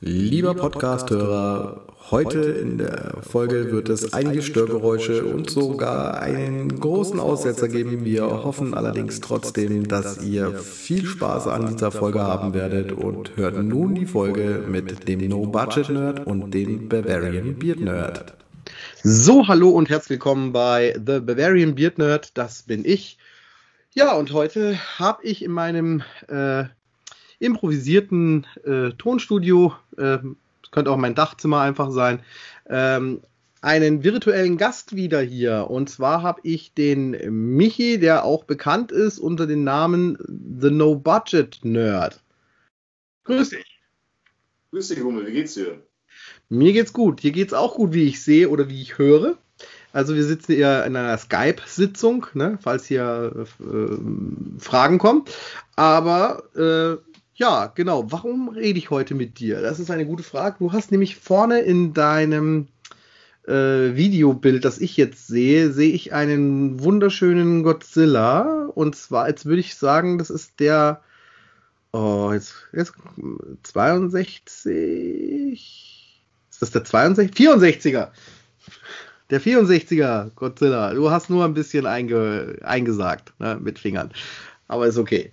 Lieber Podcast-Hörer, heute in der Folge wird es einige Störgeräusche und sogar einen großen Aussetzer geben. Wir hoffen allerdings trotzdem, dass ihr viel Spaß an dieser Folge haben werdet und hört nun die Folge mit dem No Budget Nerd und dem Bavarian Beard Nerd. So, hallo und herzlich willkommen bei The Bavarian Beard Nerd. Das bin ich. Ja, und heute habe ich in meinem äh, improvisierten äh, Tonstudio, äh, könnte auch mein Dachzimmer einfach sein, ähm, einen virtuellen Gast wieder hier. Und zwar habe ich den Michi, der auch bekannt ist unter dem Namen The No Budget Nerd. Grüß dich. Grüß dich, Hummel, wie geht's dir? Mir geht's gut. Hier geht's auch gut, wie ich sehe oder wie ich höre. Also wir sitzen eher in einer Skype-Sitzung, ne, falls hier äh, Fragen kommen. Aber äh, ja, genau. Warum rede ich heute mit dir? Das ist eine gute Frage. Du hast nämlich vorne in deinem äh, Videobild, das ich jetzt sehe, sehe ich einen wunderschönen Godzilla. Und zwar, jetzt würde ich sagen, das ist der. Oh, jetzt, jetzt 62. Ist das der 62? 64er. Der 64er Godzilla. Du hast nur ein bisschen einge, eingesagt ne, mit Fingern. Aber ist okay.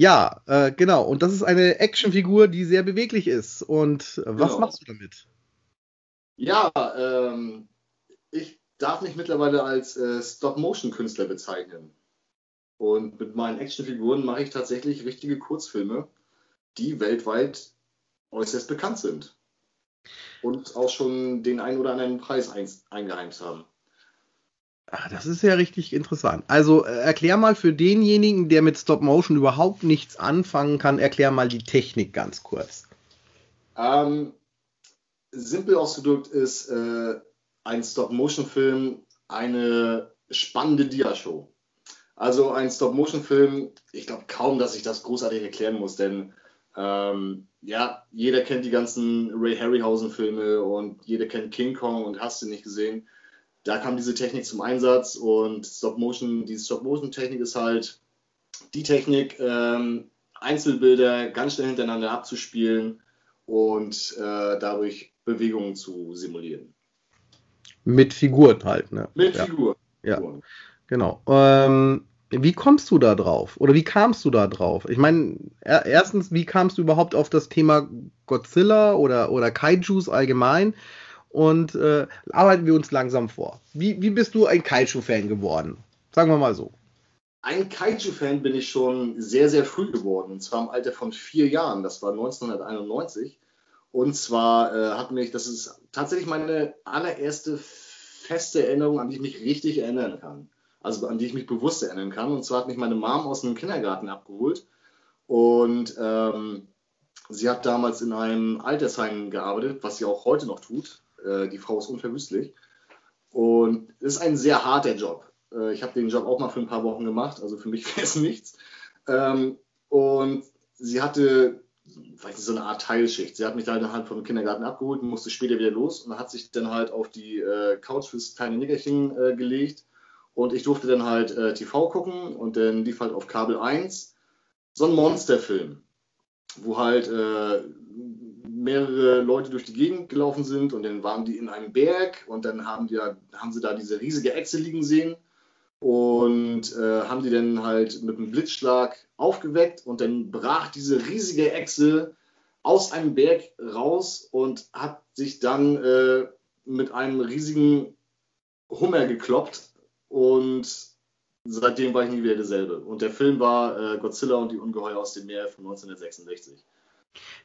Ja, äh, genau. Und das ist eine Actionfigur, die sehr beweglich ist. Und äh, was genau. machst du damit? Ja, ähm, ich darf mich mittlerweile als äh, Stop-Motion-Künstler bezeichnen. Und mit meinen Actionfiguren mache ich tatsächlich richtige Kurzfilme, die weltweit äußerst bekannt sind. Und auch schon den einen oder anderen Preis eingeheimst haben. Ach, das ist ja richtig interessant. Also äh, erklär mal für denjenigen, der mit Stop Motion überhaupt nichts anfangen kann, erklär mal die Technik ganz kurz. Ähm, simpel ausgedrückt ist äh, ein Stop Motion Film eine spannende Dia-Show. Also ein Stop Motion Film, ich glaube kaum, dass ich das großartig erklären muss, denn ähm, ja, jeder kennt die ganzen Ray Harryhausen Filme und jeder kennt King Kong und hast du nicht gesehen da kam diese Technik zum Einsatz und Stop-Motion, diese Stop-Motion-Technik ist halt die Technik, ähm, Einzelbilder ganz schnell hintereinander abzuspielen und äh, dadurch Bewegungen zu simulieren. Mit Figuren halt, ne? Mit ja. Figuren. Ja, genau. Ähm, wie kommst du da drauf? Oder wie kamst du da drauf? Ich meine, erstens, wie kamst du überhaupt auf das Thema Godzilla oder, oder Kaijus allgemein? Und äh, arbeiten wir uns langsam vor. Wie, wie bist du ein Kaiju-Fan geworden? Sagen wir mal so. Ein Kaiju-Fan bin ich schon sehr, sehr früh geworden. Und zwar im Alter von vier Jahren. Das war 1991. Und zwar äh, hat mich, das ist tatsächlich meine allererste feste Erinnerung, an die ich mich richtig erinnern kann. Also an die ich mich bewusst erinnern kann. Und zwar hat mich meine Mom aus einem Kindergarten abgeholt. Und ähm, sie hat damals in einem Altersheim gearbeitet, was sie auch heute noch tut. Äh, die Frau ist unverwüstlich. Und es ist ein sehr harter Job. Äh, ich habe den Job auch mal für ein paar Wochen gemacht, also für mich wäre es nichts. Ähm, und sie hatte weiß nicht, so eine Art Teilschicht. Sie hat mich dann halt vom Kindergarten abgeholt und musste später wieder los und hat sich dann halt auf die äh, Couch fürs kleine Nickerchen äh, gelegt. Und ich durfte dann halt äh, TV gucken und dann lief halt auf Kabel 1 so ein Monsterfilm, wo halt äh, mehrere Leute durch die Gegend gelaufen sind und dann waren die in einem Berg und dann haben, die, haben sie da diese riesige Echse liegen sehen und äh, haben die dann halt mit einem Blitzschlag aufgeweckt und dann brach diese riesige Echse aus einem Berg raus und hat sich dann äh, mit einem riesigen Hummer gekloppt und seitdem war ich nie wieder derselbe. Und der Film war äh, Godzilla und die Ungeheuer aus dem Meer von 1966.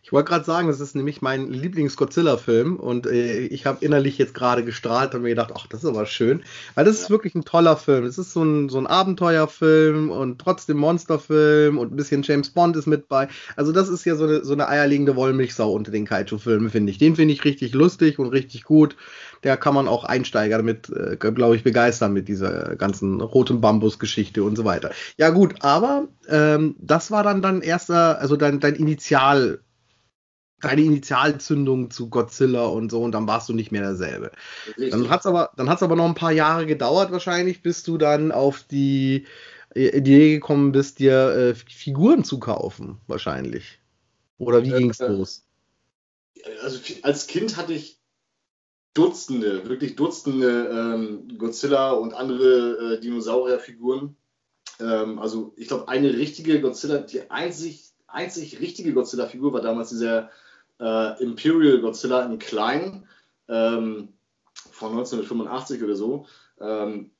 Ich wollte gerade sagen, das ist nämlich mein Lieblings-Godzilla-Film und äh, ich habe innerlich jetzt gerade gestrahlt und mir gedacht, ach, das ist aber schön, weil das ja. ist wirklich ein toller Film. Es ist so ein, so ein Abenteuerfilm und trotzdem Monsterfilm und ein bisschen James Bond ist mit bei. Also das ist ja so eine, so eine eierlegende Wollmilchsau unter den Kaiju-Filmen, finde ich. Den finde ich richtig lustig und richtig gut. Der kann man auch Einsteiger damit, äh, glaube ich, begeistern mit dieser ganzen roten Bambus-Geschichte und so weiter. Ja gut, aber ähm, das war dann dein erster, also dein, dein Initial deine Initialzündung zu Godzilla und so und dann warst du nicht mehr derselbe. Richtig. Dann hat es aber, aber noch ein paar Jahre gedauert wahrscheinlich, bis du dann auf die Idee gekommen bist, dir äh, Figuren zu kaufen, wahrscheinlich. Oder wie äh, ging es los? also als Kind hatte ich Dutzende, wirklich Dutzende ähm, Godzilla und andere äh, Dinosaurierfiguren. Ähm, also ich glaube, eine richtige Godzilla, die einzig, einzig richtige Godzilla-Figur war damals dieser äh, Imperial Godzilla in klein ähm, von 1985 oder so. Ähm,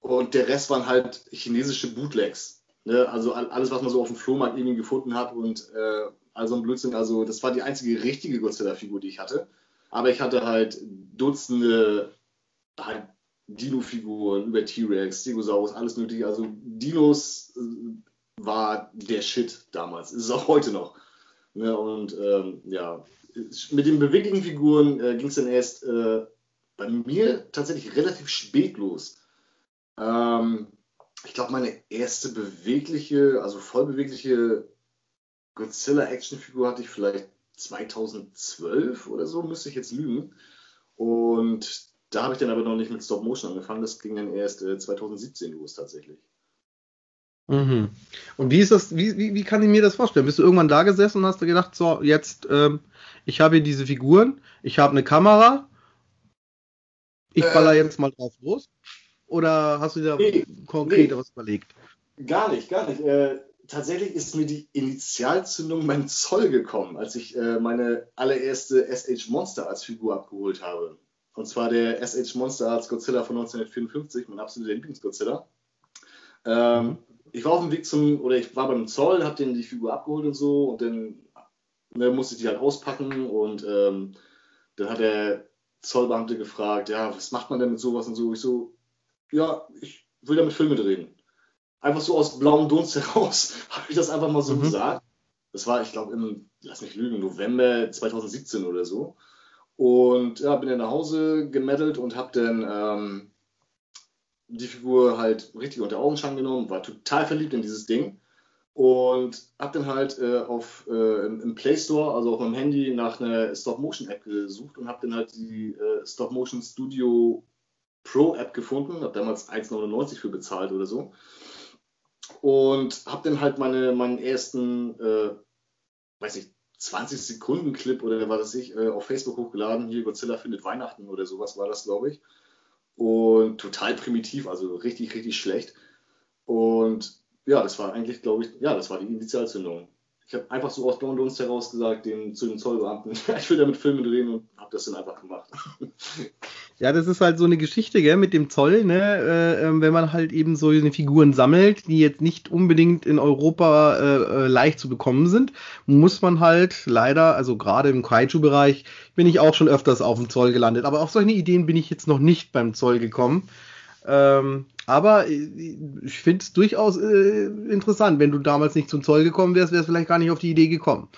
und der Rest waren halt chinesische Bootlegs. Ne? Also alles, was man so auf dem Flohmarkt irgendwie gefunden hat und äh, also ein Blödsinn. Also das war die einzige richtige Godzilla-Figur, die ich hatte. Aber ich hatte halt Dutzende halt Dino-Figuren über T-Rex, Stegosaurus, alles mögliche. Also Dinos äh, war der Shit damals. Ist es auch heute noch. Ne? Und ähm, ja, mit den beweglichen Figuren äh, ging es dann erst äh, bei mir tatsächlich relativ spät los. Ähm, ich glaube, meine erste bewegliche, also vollbewegliche Godzilla-Actionfigur hatte ich vielleicht 2012 oder so, müsste ich jetzt lügen. Und da habe ich dann aber noch nicht mit Stop Motion angefangen. Das ging dann erst äh, 2017 los tatsächlich. Mhm. Und wie ist das, wie, wie, wie kann ich mir das vorstellen? Bist du irgendwann da gesessen und hast du gedacht, so, jetzt, ähm, ich habe hier diese Figuren, ich habe eine Kamera, ich baller äh, jetzt mal drauf los? Oder hast du dir nee, konkret nee, was überlegt? Gar nicht, gar nicht. Äh, tatsächlich ist mir die Initialzündung beim Zoll gekommen, als ich äh, meine allererste SH Monster als Figur abgeholt habe. Und zwar der SH Monster als Godzilla von 1954, mein absoluter Lieblings-Godzilla. Ähm, mhm. Ich war auf dem Weg zum, oder ich war beim Zoll, habe den die Figur abgeholt und so und dann ne, musste ich die halt auspacken und ähm, dann hat der Zollbeamte gefragt, ja, was macht man denn mit sowas und so. Ich so, ja, ich will damit Filme drehen einfach so aus blauem Dunst heraus habe ich das einfach mal so mhm. gesagt. Das war, ich glaube, im, lass mich lügen, November 2017 oder so. Und ja, bin dann nach Hause gemeddelt und habe dann ähm, die Figur halt richtig unter Augenschein genommen, war total verliebt in dieses Ding und habe dann halt äh, auf, äh, im, Play Store, also auf meinem Handy, nach einer Stop-Motion-App gesucht und habe dann halt die äh, Stop-Motion Studio Pro-App gefunden, habe damals 1,99 für bezahlt oder so und habe dann halt meine, meinen ersten, äh, weiß ich, 20 Sekunden Clip oder was weiß ich, äh, auf Facebook hochgeladen. Hier Godzilla findet Weihnachten oder sowas war das, glaube ich. Und total primitiv, also richtig, richtig schlecht. Und ja, das war eigentlich, glaube ich, ja, das war die Initialzündung ich habe einfach so aus blauen Dunst heraus gesagt, dem, zu den Zollbeamten, ich will damit Filme drehen und habe das dann einfach gemacht. Ja, das ist halt so eine Geschichte, gell, mit dem Zoll, ne, äh, ähm, wenn man halt eben so eine Figuren sammelt, die jetzt nicht unbedingt in Europa äh, äh, leicht zu bekommen sind, muss man halt leider, also gerade im Kaiju-Bereich, bin ich auch schon öfters auf dem Zoll gelandet, aber auf solche Ideen bin ich jetzt noch nicht beim Zoll gekommen. Ähm, aber äh, ich finde es durchaus äh, interessant. Wenn du damals nicht zum Zoll gekommen wärst, wärst du vielleicht gar nicht auf die Idee gekommen.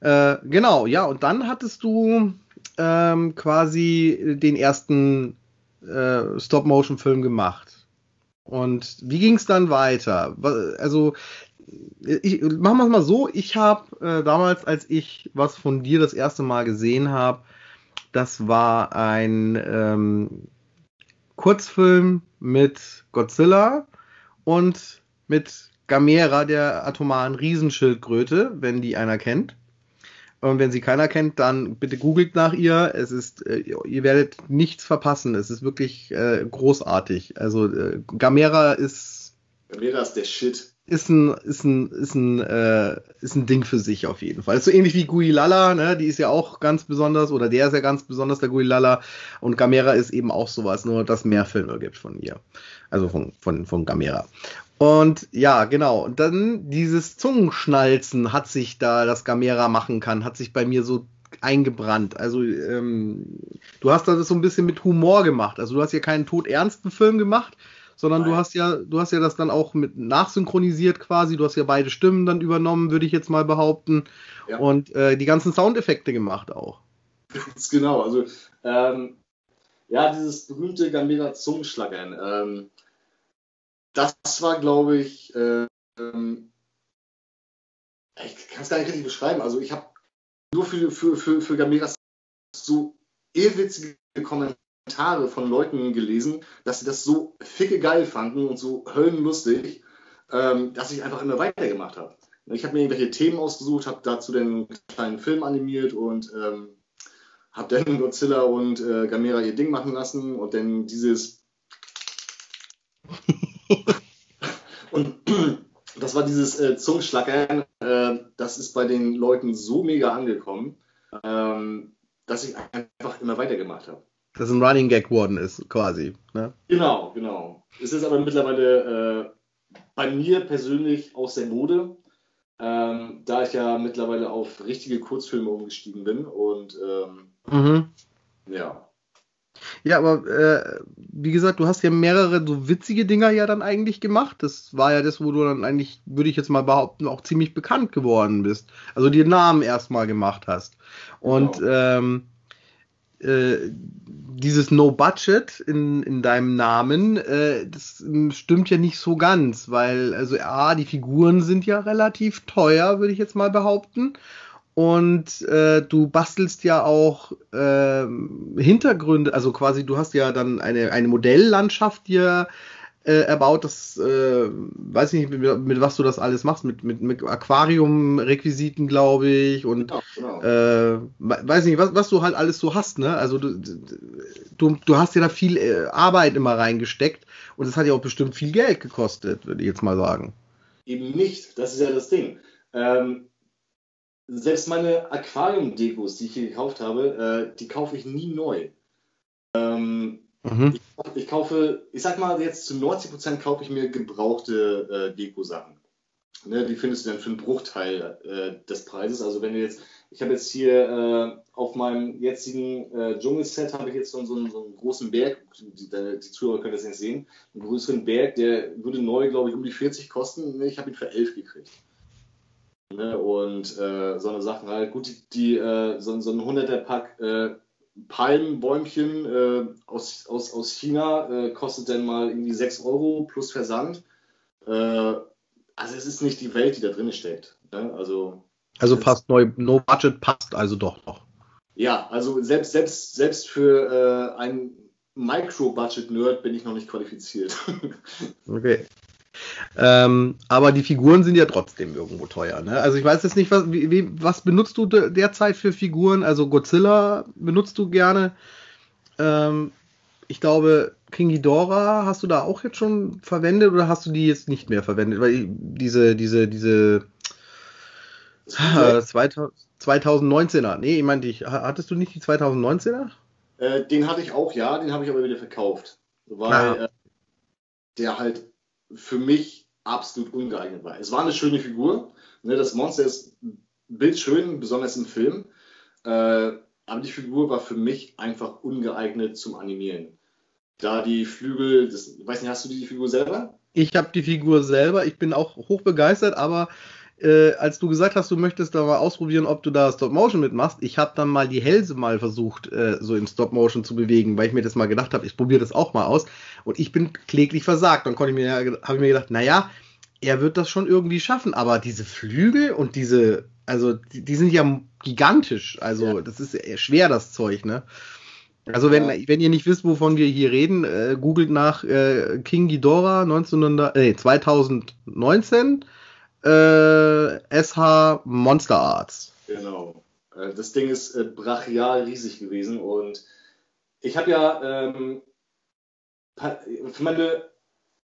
Äh, genau, ja, und dann hattest du ähm, quasi den ersten äh, Stop-Motion-Film gemacht. Und wie ging es dann weiter? Also, ich, machen wir es mal so, ich habe äh, damals, als ich was von dir das erste Mal gesehen habe, das war ein ähm, Kurzfilm mit Godzilla und mit Gamera, der atomaren Riesenschildkröte, wenn die einer kennt. Und wenn sie keiner kennt, dann bitte googelt nach ihr. Es ist, äh, ihr werdet nichts verpassen. Es ist wirklich äh, großartig. Also äh, Gamera ist. Gamera ist der Shit ist ein, ist ein, ist ein, äh, ist ein Ding für sich auf jeden Fall. Ist so ähnlich wie Guilala, ne? Die ist ja auch ganz besonders, oder der ist ja ganz besonders, der Guilala. Und Gamera ist eben auch sowas, nur dass mehr Filme gibt von ihr. Also von, von, von Gamera. Und ja, genau. Und dann dieses Zungenschnalzen hat sich da, das Gamera machen kann, hat sich bei mir so eingebrannt. Also ähm, du hast das so ein bisschen mit Humor gemacht. Also du hast ja keinen todernsten Film gemacht, sondern Nein. du hast ja, du hast ja das dann auch mit nachsynchronisiert quasi. Du hast ja beide Stimmen dann übernommen, würde ich jetzt mal behaupten. Ja. Und äh, die ganzen Soundeffekte gemacht auch. Ganz genau. Also ähm, ja, dieses berühmte Gambera Zungenschlagern. Ähm, das war, glaube ich, äh, ich kann es gar nicht richtig beschreiben. Also ich habe nur für, für, für, für Gamera so irrwitzige Kommentare von Leuten gelesen, dass sie das so ficke geil fanden und so höllenlustig, ähm, dass ich einfach immer weitergemacht habe. Ich habe mir irgendwelche Themen ausgesucht, habe dazu den kleinen Film animiert und ähm, habe dann Godzilla und äh, Gamera ihr Ding machen lassen und dann dieses und das war dieses äh, Zungenschlackern, äh, das ist bei den Leuten so mega angekommen, ähm, dass ich einfach immer weitergemacht habe. Dass ein Running Gag geworden ist, quasi. Ne? Genau, genau. Es ist aber mittlerweile äh, bei mir persönlich aus der Mode, ähm, da ich ja mittlerweile auf richtige Kurzfilme umgestiegen bin und ähm, mhm. ja. Ja, aber äh, wie gesagt, du hast ja mehrere so witzige Dinger ja dann eigentlich gemacht. Das war ja das, wo du dann eigentlich, würde ich jetzt mal behaupten, auch ziemlich bekannt geworden bist. Also die Namen erstmal gemacht hast. Und genau. ähm, äh, dieses No Budget in, in deinem Namen, äh, das stimmt ja nicht so ganz, weil, also A, die Figuren sind ja relativ teuer, würde ich jetzt mal behaupten. Und äh, du bastelst ja auch äh, Hintergründe, also quasi du hast ja dann eine, eine Modelllandschaft dir äh, erbaut. Das äh, weiß ich nicht, mit, mit, was du das alles machst, mit, mit, mit Aquarium-Requisiten, glaube ich. Und genau, genau. Äh, weiß nicht, was, was du halt alles so hast, ne? Also du, du, du hast ja da viel äh, Arbeit immer reingesteckt und das hat ja auch bestimmt viel Geld gekostet, würde ich jetzt mal sagen. Eben nicht, das ist ja das Ding. Ähm, selbst meine Aquarium-Dekos, die ich hier gekauft habe, äh, die kaufe ich nie neu. Ähm, mhm. ich, ich, kaufe, ich sag mal jetzt zu 90% kaufe ich mir gebrauchte äh, Deko-Sachen. Ne, die findest du dann für einen Bruchteil äh, des Preises. Also wenn du jetzt, ich habe jetzt hier äh, auf meinem jetzigen äh, Dschungelset habe ich jetzt so, so, so, einen großen Berg, die, die Zuhörer können das nicht sehen, einen größeren Berg, der würde neu, glaube ich, um die 40 kosten. Ich habe ihn für 11 gekriegt. Ne? Und äh, so eine Sachen halt. Gut, die, die äh, so, so ein 100er Pack äh, Palmenbäumchen äh, aus, aus, aus China äh, kostet dann mal irgendwie 6 Euro plus Versand. Äh, also es ist nicht die Welt, die da drin steckt. Ne? Also, also passt neu, no budget passt also doch noch. Ja, also selbst, selbst, selbst für einen Micro-Budget-Nerd bin ich noch nicht qualifiziert. okay. Ähm, aber die Figuren sind ja trotzdem irgendwo teuer. Ne? Also ich weiß jetzt nicht, was, wie, was benutzt du derzeit für Figuren? Also Godzilla benutzt du gerne. Ähm, ich glaube, King Ghidorah hast du da auch jetzt schon verwendet oder hast du die jetzt nicht mehr verwendet? Weil diese, diese, diese äh, 2019er, nee, ich meinte, ich, hattest du nicht die 2019er? Äh, den hatte ich auch, ja, den habe ich aber wieder verkauft. Weil ah. äh, der halt für mich absolut ungeeignet war. Es war eine schöne Figur. Ne, das Monster ist bildschön, besonders im Film. Äh, aber die Figur war für mich einfach ungeeignet zum Animieren. Da die Flügel, das, ich weiß nicht, hast du die Figur selber? Ich habe die Figur selber. Ich bin auch hoch begeistert, aber äh, als du gesagt hast, du möchtest da mal ausprobieren, ob du da Stop Motion mitmachst, ich habe dann mal die Hälse mal versucht, äh, so in Stop Motion zu bewegen, weil ich mir das mal gedacht habe, ich probiere das auch mal aus. Und ich bin kläglich versagt. Dann konnte ich mir, habe ich mir gedacht, naja, er wird das schon irgendwie schaffen, aber diese Flügel und diese, also die, die sind ja gigantisch. Also ja. das ist schwer, das Zeug, ne? Also wenn, wenn ihr nicht wisst, wovon wir hier reden, äh, googelt nach äh, King Ghidorah 1900, äh, 2019 äh, SH Monster Arts. Genau. Äh, das Ding ist äh, brachial riesig gewesen und ich habe ja ähm, für meine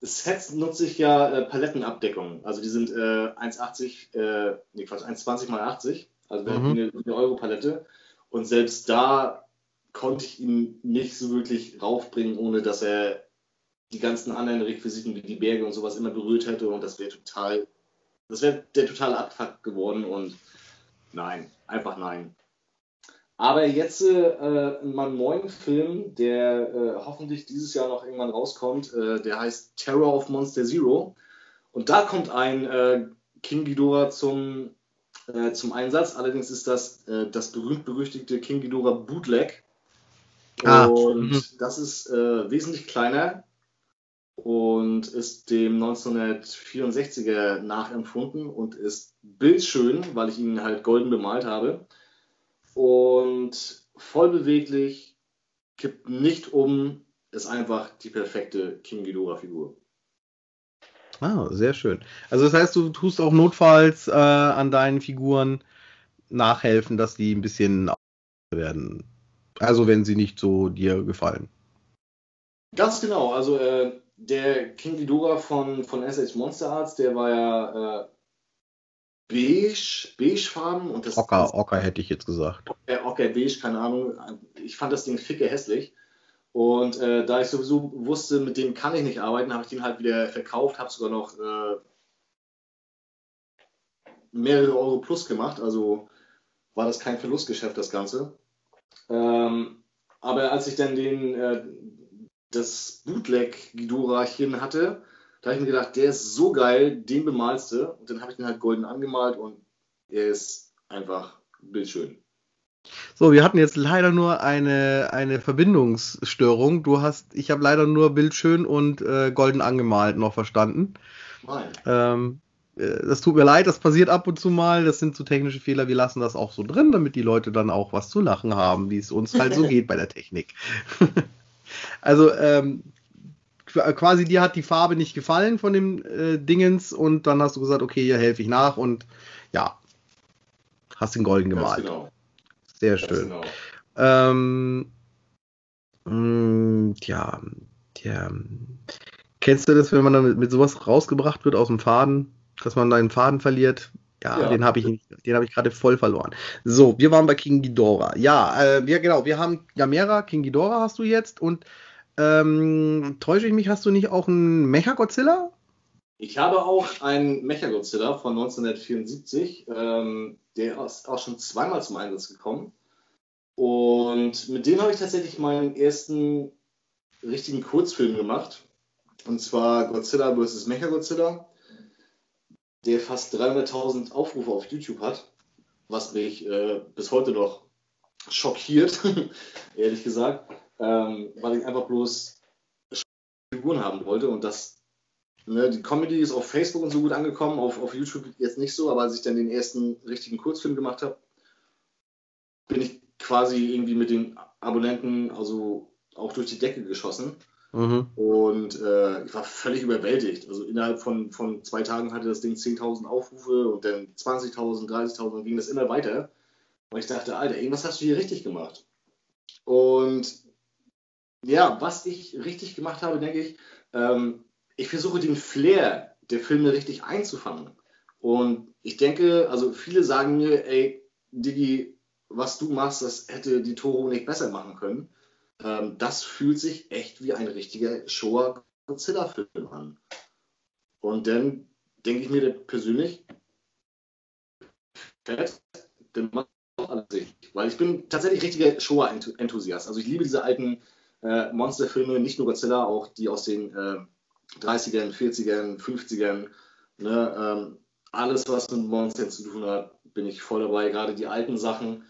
Sets nutze ich ja äh, Palettenabdeckung. Also die sind äh, 1,80, äh, nee Quatsch, 1,20 mal 80, also mhm. eine, eine Euro-Palette. Und selbst da konnte ich ihn nicht so wirklich raufbringen, ohne dass er die ganzen anderen Requisiten wie die Berge und sowas immer berührt hätte und das wäre total das wäre der totale Abfuck geworden und nein, einfach nein. Aber jetzt äh, in meinem neuen Film, der äh, hoffentlich dieses Jahr noch irgendwann rauskommt, äh, der heißt Terror of Monster Zero. Und da kommt ein äh, King Ghidorah zum, äh, zum Einsatz. Allerdings ist das äh, das berühmt-berüchtigte King Ghidorah Bootleg. Ah. Und mhm. das ist wesentlich kleiner, und ist dem 1964er nachempfunden und ist bildschön, weil ich ihn halt golden bemalt habe. Und voll beweglich, kippt nicht um, ist einfach die perfekte King Ghidorah-Figur. Ah, sehr schön. Also das heißt, du tust auch notfalls äh, an deinen Figuren nachhelfen, dass die ein bisschen werden. Also wenn sie nicht so dir gefallen. Ganz genau. Also äh, der King Ghidorah von, von SH Monster Arts, der war ja äh, beige, beigefarben und das. Ocker, Ocker hätte ich jetzt gesagt. Äh, Ocker, beige, keine Ahnung. Ich fand das Ding ficke hässlich. Und äh, da ich sowieso wusste, mit dem kann ich nicht arbeiten, habe ich den halt wieder verkauft, habe sogar noch äh, mehrere Euro plus gemacht. Also war das kein Verlustgeschäft, das Ganze. Ähm, aber als ich dann den, äh, das Bootleg Ghidorahchen hatte, da habe ich mir gedacht, der ist so geil, den bemalst du. Und dann habe ich den halt golden angemalt und er ist einfach bildschön. So, wir hatten jetzt leider nur eine, eine Verbindungsstörung. Du hast, ich habe leider nur bildschön und äh, golden angemalt noch verstanden. Nein. Ähm, äh, das tut mir leid, das passiert ab und zu mal. Das sind so technische Fehler. Wir lassen das auch so drin, damit die Leute dann auch was zu lachen haben, wie es uns halt so geht bei der Technik. also ähm, quasi dir hat die Farbe nicht gefallen von dem äh, Dingens und dann hast du gesagt, okay, hier helfe ich nach und ja, hast den golden gemalt. Genau. Sehr schön. Genau. Ähm, mh, mm, tja, tja, kennst du das, wenn man dann mit, mit sowas rausgebracht wird aus dem Faden, dass man deinen Faden verliert? Ja, ja. den habe ich, den habe ich gerade voll verloren. So, wir waren bei King Ghidorah. Ja, äh, wir, genau, wir haben Yamera, King Ghidorah hast du jetzt und ähm, täusche ich mich, hast du nicht auch einen Mecha-Godzilla? Ich habe auch einen Mecha-Godzilla von 1974. Ähm, der ist auch schon zweimal zum Einsatz gekommen. Und mit dem habe ich tatsächlich meinen ersten richtigen Kurzfilm gemacht. Und zwar Godzilla vs. Mecha-Godzilla, der fast 300.000 Aufrufe auf YouTube hat, was mich äh, bis heute noch schockiert, ehrlich gesagt ähm, weil ich einfach bloß Figuren haben wollte und das, ne, die Comedy ist auf Facebook und so gut angekommen, auf, auf YouTube jetzt nicht so, aber als ich dann den ersten richtigen Kurzfilm gemacht habe, bin ich quasi irgendwie mit den Abonnenten also auch durch die Decke geschossen. Mhm. Und äh, ich war völlig überwältigt. Also innerhalb von, von zwei Tagen hatte das Ding 10.000 Aufrufe und dann 20.000, 30.000 und ging das immer weiter. Und ich dachte, Alter, irgendwas hast du hier richtig gemacht. Und ja, was ich richtig gemacht habe, denke ich, ähm, ich versuche den Flair der Filme richtig einzufangen. Und ich denke, also viele sagen mir, ey, Digi, was du machst, das hätte die Toro nicht besser machen können. Ähm, das fühlt sich echt wie ein richtiger Showa Godzilla-Film an. Und dann denke ich mir persönlich, fett, dann macht alles richtig. Weil ich bin tatsächlich richtiger Showa-Enthusiast. Also ich liebe diese alten äh, Monsterfilme, nicht nur Godzilla, auch die aus den äh, 30ern, 40ern, 50ern. Ne, ähm, alles, was mit Monstern zu tun hat, bin ich voll dabei, gerade die alten Sachen.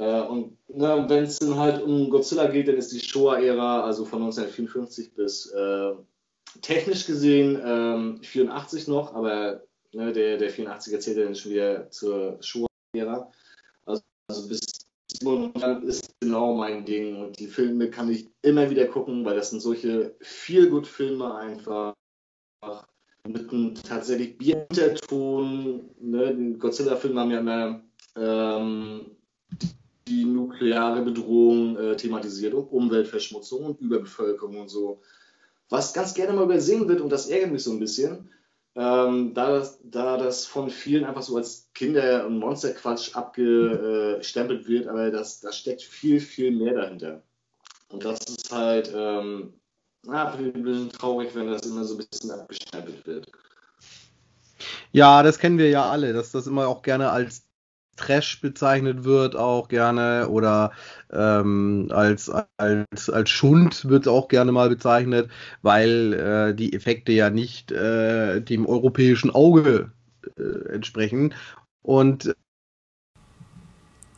Äh, und ne, wenn es dann halt um Godzilla geht, dann ist die Showa-Ära, also von 1954 bis äh, technisch gesehen ähm, 84 noch, aber ne, der, der 84er zählt dann schon wieder zur Showa-Ära. Also, also bis Simon ist genau mein Ding. Und die Filme kann ich immer wieder gucken, weil das sind solche Feel-Good-Filme einfach. Mit einem tatsächlich Bierhinterton. Ne? Godzilla-Filme haben ja immer ähm, die nukleare Bedrohung äh, thematisiert und Umweltverschmutzung und Überbevölkerung und so. Was ganz gerne mal übersehen wird, und das ärgert mich so ein bisschen, ähm, da, das, da das von vielen einfach so als Kinder- und Monsterquatsch abgestempelt wird, aber das, da steckt viel, viel mehr dahinter. Und das ist halt ähm, na, ein bisschen traurig, wenn das immer so ein bisschen abgestempelt wird. Ja, das kennen wir ja alle, dass das immer auch gerne als Trash bezeichnet wird, auch gerne, oder ähm, als, als, als Schund wird auch gerne mal bezeichnet, weil äh, die Effekte ja nicht äh, dem europäischen Auge äh, entsprechen. Und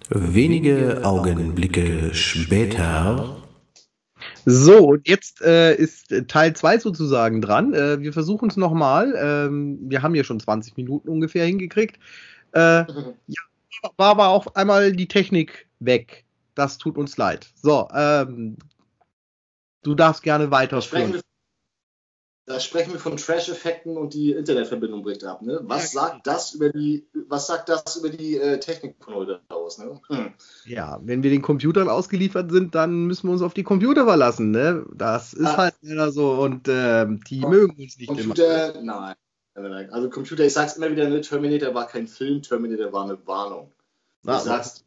wenige Augenblicke später. So, und jetzt äh, ist Teil 2 sozusagen dran. Äh, wir versuchen es nochmal. Ähm, wir haben ja schon 20 Minuten ungefähr hingekriegt. Äh, ja, war aber auch einmal die Technik weg. Das tut uns leid. So, ähm, du darfst gerne weiterführen. da sprechen wir von Trash-Effekten und die Internetverbindung bricht ab. Ne? Was ja, sagt das über die, was sagt das über die äh, Technik von heute aus? Ne? Hm. Ja, wenn wir den Computern ausgeliefert sind, dann müssen wir uns auf die Computer verlassen. Ne? Das ist ah. halt leider so und äh, die oh, mögen uns nicht Computer, immer. Nein. Also Computer, ich sag's immer wieder, ne, Terminator war kein Film, Terminator war eine Warnung. Ah, ich sag's.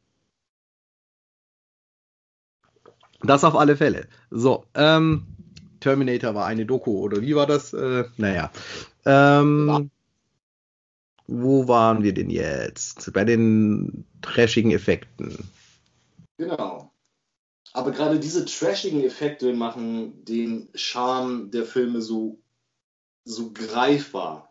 Das auf alle Fälle. So, ähm, Terminator war eine Doku, oder wie war das? Äh, naja. Ähm, wo waren wir denn jetzt? Bei den trashigen Effekten. Genau. Aber gerade diese trashigen Effekte machen den Charme der Filme so, so greifbar.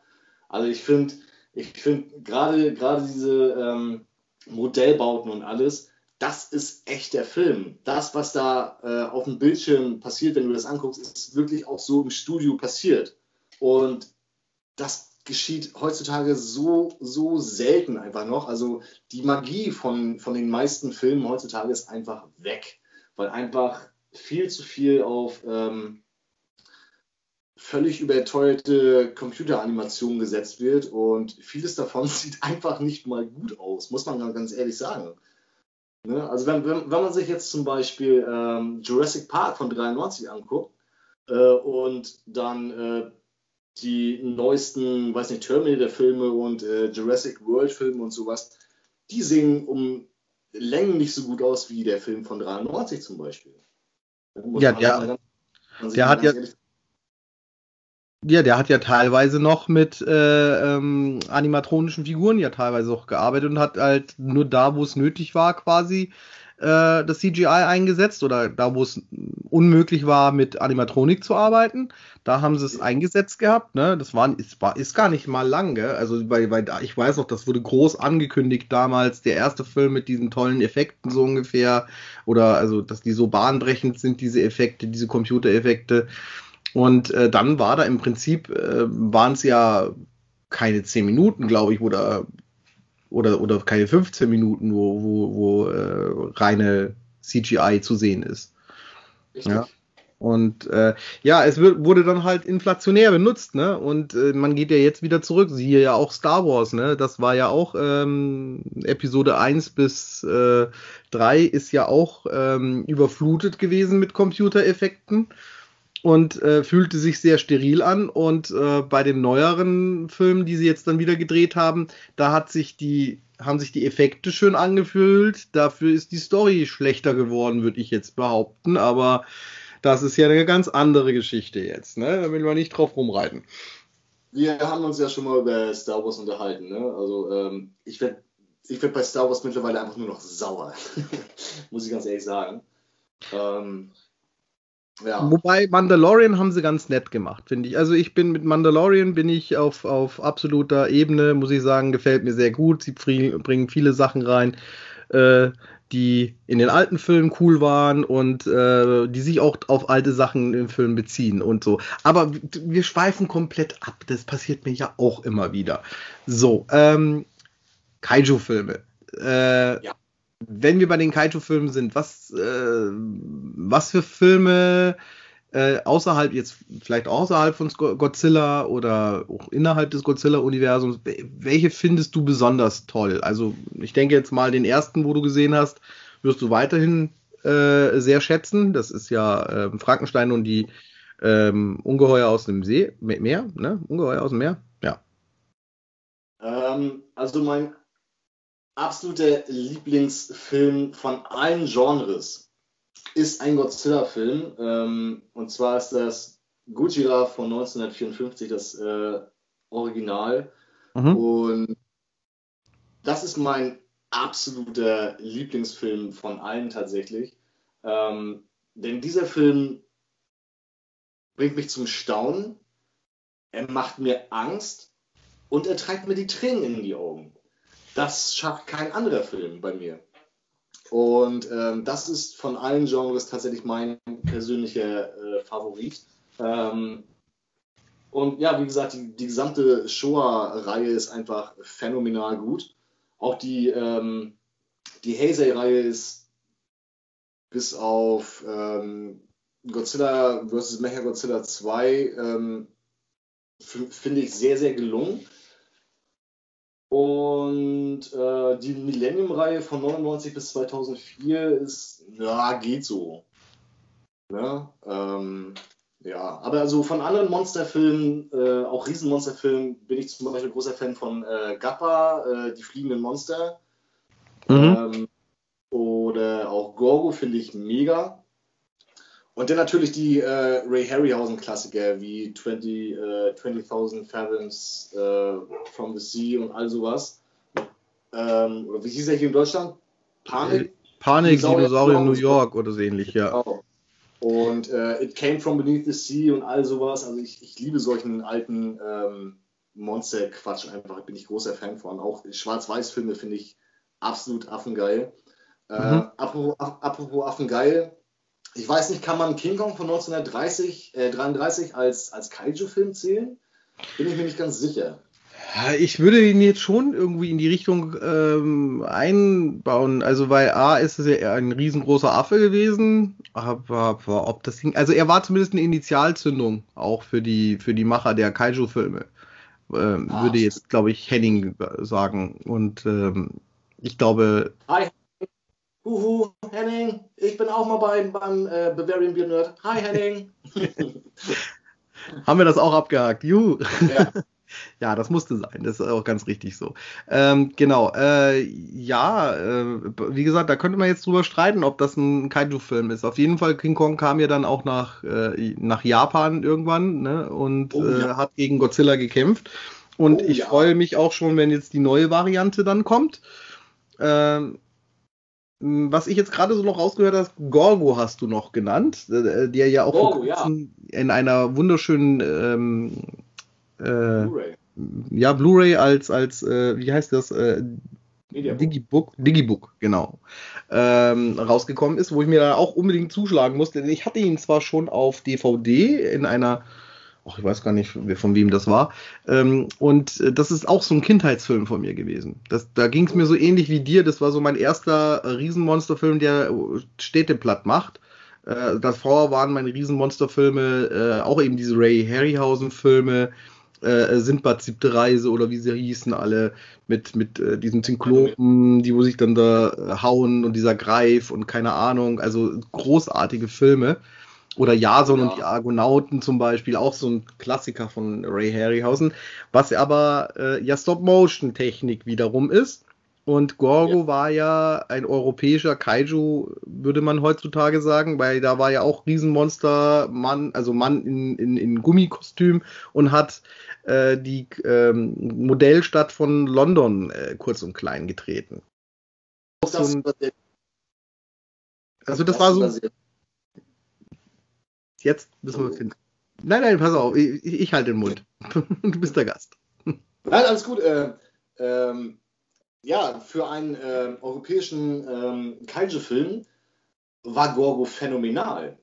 Also ich finde, ich finde gerade diese ähm, Modellbauten und alles, das ist echt der Film. Das, was da äh, auf dem Bildschirm passiert, wenn du das anguckst, ist wirklich auch so im Studio passiert. Und das geschieht heutzutage so, so selten einfach noch. Also die Magie von, von den meisten Filmen heutzutage ist einfach weg, weil einfach viel zu viel auf ähm, völlig überteuerte Computeranimationen gesetzt wird und vieles davon sieht einfach nicht mal gut aus, muss man ganz ehrlich sagen. Ne? Also wenn, wenn, wenn, man sich jetzt zum Beispiel ähm, Jurassic Park von 93 anguckt äh, und dann äh, die neuesten, weiß nicht, Terminator-Filme und äh, Jurassic World-Filme und sowas, die sehen um Längen nicht so gut aus wie der Film von 93 zum Beispiel. Ja, der, der hat ja, ja, der hat ja teilweise noch mit äh, ähm, animatronischen Figuren ja teilweise auch gearbeitet und hat halt nur da, wo es nötig war, quasi äh, das CGI eingesetzt oder da, wo es unmöglich war, mit Animatronik zu arbeiten. Da haben sie es eingesetzt gehabt. Ne? Das war, ist, war, ist gar nicht mal lang. Gell? Also bei, bei, ich weiß noch, das wurde groß angekündigt damals, der erste Film mit diesen tollen Effekten so ungefähr. Oder also, dass die so bahnbrechend sind, diese Effekte, diese Computereffekte. Und äh, dann war da im Prinzip, äh, waren es ja keine 10 Minuten, glaube ich, oder, oder, oder keine 15 Minuten, wo, wo, wo äh, reine CGI zu sehen ist. Richtig. Ja. Und äh, ja, es wird, wurde dann halt inflationär benutzt, ne? Und äh, man geht ja jetzt wieder zurück. Siehe ja auch Star Wars, ne? Das war ja auch ähm, Episode 1 bis äh, 3 ist ja auch ähm, überflutet gewesen mit Computereffekten und äh, fühlte sich sehr steril an. Und äh, bei den neueren Filmen, die sie jetzt dann wieder gedreht haben, da hat sich die, haben sich die Effekte schön angefühlt. Dafür ist die Story schlechter geworden, würde ich jetzt behaupten. Aber das ist ja eine ganz andere Geschichte jetzt. Ne? Da will man nicht drauf rumreiten. Wir haben uns ja schon mal über Star Wars unterhalten. Ne? Also ähm, ich werde ich werd bei Star Wars mittlerweile einfach nur noch sauer. Muss ich ganz ehrlich sagen. Ähm, ja. Wobei Mandalorian haben sie ganz nett gemacht, finde ich. Also ich bin mit Mandalorian bin ich auf, auf absoluter Ebene, muss ich sagen, gefällt mir sehr gut. Sie bringen viele Sachen rein, äh, die in den alten Filmen cool waren und äh, die sich auch auf alte Sachen im Film beziehen und so. Aber wir schweifen komplett ab. Das passiert mir ja auch immer wieder. So, ähm, Kaiju-Filme. Äh, ja wenn wir bei den Kaiju-Filmen sind, was, äh, was für Filme äh, außerhalb jetzt, vielleicht außerhalb von Godzilla oder auch innerhalb des Godzilla-Universums, welche findest du besonders toll? Also ich denke jetzt mal den ersten, wo du gesehen hast, wirst du weiterhin äh, sehr schätzen. Das ist ja äh, Frankenstein und die ähm, Ungeheuer aus dem See, Meer, ne? Ungeheuer aus dem Meer, ja. Ähm, also mein absoluter Lieblingsfilm von allen Genres ist ein Godzilla-Film. Ähm, und zwar ist das Gojira von 1954, das äh, Original. Mhm. Und das ist mein absoluter Lieblingsfilm von allen tatsächlich. Ähm, denn dieser Film bringt mich zum Staunen, er macht mir Angst und er treibt mir die Tränen in die Augen. Das schafft kein anderer Film bei mir. Und ähm, das ist von allen Genres tatsächlich mein persönlicher äh, Favorit. Ähm, und ja, wie gesagt, die, die gesamte Shoah-Reihe ist einfach phänomenal gut. Auch die, ähm, die Heisei-Reihe ist bis auf ähm, Godzilla vs. Mechagodzilla 2 ähm, finde ich sehr, sehr gelungen. Und äh, die Millennium-Reihe von 99 bis 2004 ist, ja, geht so. Ja, ähm, ja, aber also von anderen Monsterfilmen, äh, auch Riesenmonsterfilmen, bin ich zum Beispiel großer Fan von äh, Gappa, äh, die fliegenden Monster. Mhm. Ähm, oder auch Gorgo finde ich mega. Und dann natürlich die äh, Ray Harryhausen-Klassiker wie 20, 20.000 äh, Fathoms äh, from the Sea und all sowas. Ähm, oder wie hieß er hier in Deutschland? Panik? Panik, Dinosaurier in New York oder so ähnlich, ja. Genau. Und äh, It Came From Beneath the Sea und all sowas. Also ich, ich liebe solchen alten ähm, Monster-Quatsch einfach. Bin ich großer Fan von. Auch Schwarz-Weiß-Filme finde ich absolut affengeil. Äh, mhm. apropos, apropos affengeil, ich weiß nicht, kann man King Kong von 1933 äh, 33 als, als Kaiju-Film zählen? Bin ich mir nicht ganz sicher. Ich würde ihn jetzt schon irgendwie in die Richtung ähm, einbauen. Also, weil A ist es ja ein riesengroßer Affe gewesen, aber, aber ob das Ding, also er war zumindest eine Initialzündung auch für die, für die Macher der Kaiju-Filme. Ähm, ah, würde jetzt, glaube ich, Henning sagen. Und ähm, ich glaube. Hi. Huhu, Henning, ich bin auch mal beim, beim äh, Bavarian Beer Nerd. Hi, Henning. Haben wir das auch abgehakt? Juhu. Ja. Ja, das musste sein. Das ist auch ganz richtig so. Ähm, genau. Äh, ja, äh, wie gesagt, da könnte man jetzt drüber streiten, ob das ein Kaiju-Film ist. Auf jeden Fall, King Kong kam ja dann auch nach, äh, nach Japan irgendwann ne, und oh, ja. Äh, hat gegen Godzilla gekämpft. Und oh, ich ja. freue mich auch schon, wenn jetzt die neue Variante dann kommt. Ähm, was ich jetzt gerade so noch rausgehört habe, Gorgo hast du noch genannt, äh, der ja auch Gorgo, ja. in einer wunderschönen ähm, äh, Blu-ray. Ja, Blu-ray als, als äh, wie heißt das? Äh, Digibook, Digibook, genau, ähm, rausgekommen ist, wo ich mir da auch unbedingt zuschlagen musste. Denn ich hatte ihn zwar schon auf DVD in einer, ach, ich weiß gar nicht, von wem das war. Ähm, und äh, das ist auch so ein Kindheitsfilm von mir gewesen. Das, da ging es mir so ähnlich wie dir. Das war so mein erster Riesenmonsterfilm, der Städte platt macht. Äh, davor waren meine Riesenmonsterfilme äh, auch eben diese Ray Harryhausen-Filme äh, Sindbad siebte Reise oder wie sie hießen, alle mit, mit äh, diesen Zyklopen, die wo sich dann da äh, hauen und dieser Greif und keine Ahnung, also großartige Filme. Oder Jason ja. und die Argonauten zum Beispiel, auch so ein Klassiker von Ray Harryhausen, was aber äh, ja Stop-Motion-Technik wiederum ist. Und Gorgo ja. war ja ein europäischer Kaiju, würde man heutzutage sagen, weil da war ja auch Riesenmonster, Mann, also Mann in, in, in Gummikostüm und hat äh, die ähm, Modellstadt von London äh, kurz und klein getreten. Das so ein, also das, das war so. Jetzt müssen wir finden. Nein, nein, pass auf, ich, ich halte den Mund. du bist der Gast. Nein, alles gut. Äh, ähm, ja, für einen äh, europäischen ähm, Kaiju-Film war Gorgo phänomenal.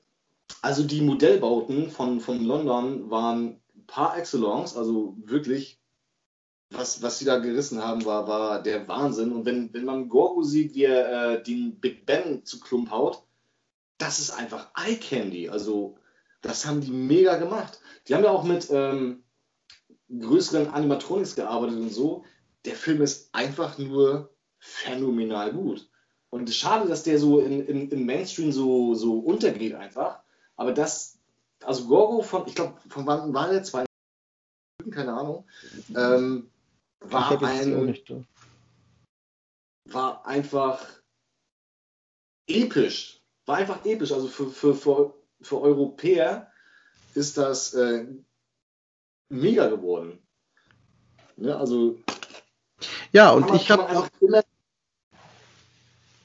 Also die Modellbauten von, von London waren par excellence, also wirklich, was, was sie da gerissen haben, war, war der Wahnsinn. Und wenn, wenn man Gorgo sieht, wie er äh, den Big Ben zu Klump haut, das ist einfach Eye Candy. Also, das haben die mega gemacht. Die haben ja auch mit ähm, größeren Animatronics gearbeitet und so. Der Film ist einfach nur phänomenal gut. Und es ist schade, dass der so in, in, im Mainstream so, so untergeht einfach. Aber das, also Gorgo von, ich glaube, von wann war der? Zwei, keine Ahnung. Ähm, war ein, war einfach episch. War einfach episch. Also für, für, für, für Europäer ist das äh, mega geworden. Ja, also. Ja, und ich habe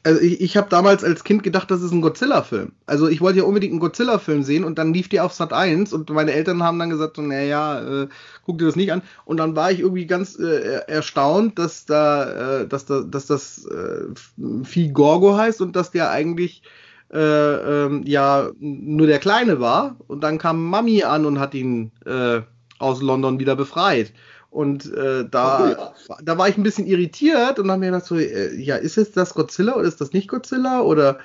also ich, ich habe damals als Kind gedacht, das ist ein Godzilla-Film. Also ich wollte ja unbedingt einen Godzilla-Film sehen und dann lief die auf Sat 1 und meine Eltern haben dann gesagt, so, naja, äh, guck dir das nicht an. Und dann war ich irgendwie ganz äh, erstaunt, dass da, äh, dass da, dass das äh, Vieh Gorgo heißt und dass der eigentlich äh, ähm, ja nur der Kleine war. Und dann kam Mami an und hat ihn äh, aus London wieder befreit. Und äh, da, oh, ja. da war ich ein bisschen irritiert und habe mir gedacht, so, äh, ja, ist es das Godzilla oder ist das nicht Godzilla? Oder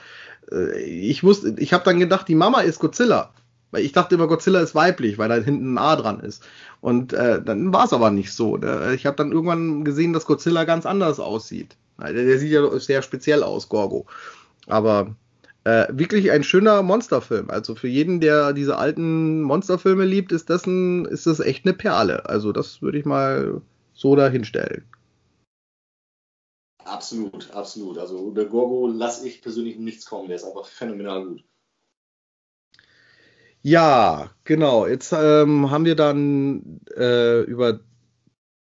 äh, ich wusste, ich habe dann gedacht, die Mama ist Godzilla. Weil ich dachte immer, Godzilla ist weiblich, weil da hinten ein A dran ist. Und äh, dann war es aber nicht so. Ich habe dann irgendwann gesehen, dass Godzilla ganz anders aussieht. Der sieht ja sehr speziell aus, Gorgo. Aber äh, wirklich ein schöner Monsterfilm. Also für jeden, der diese alten Monsterfilme liebt, ist das, ein, ist das echt eine Perle. Also das würde ich mal so dahinstellen. Absolut, absolut. Also über Gorgo lasse ich persönlich nichts kommen. Der ist einfach phänomenal gut. Ja, genau. Jetzt ähm, haben wir dann äh, über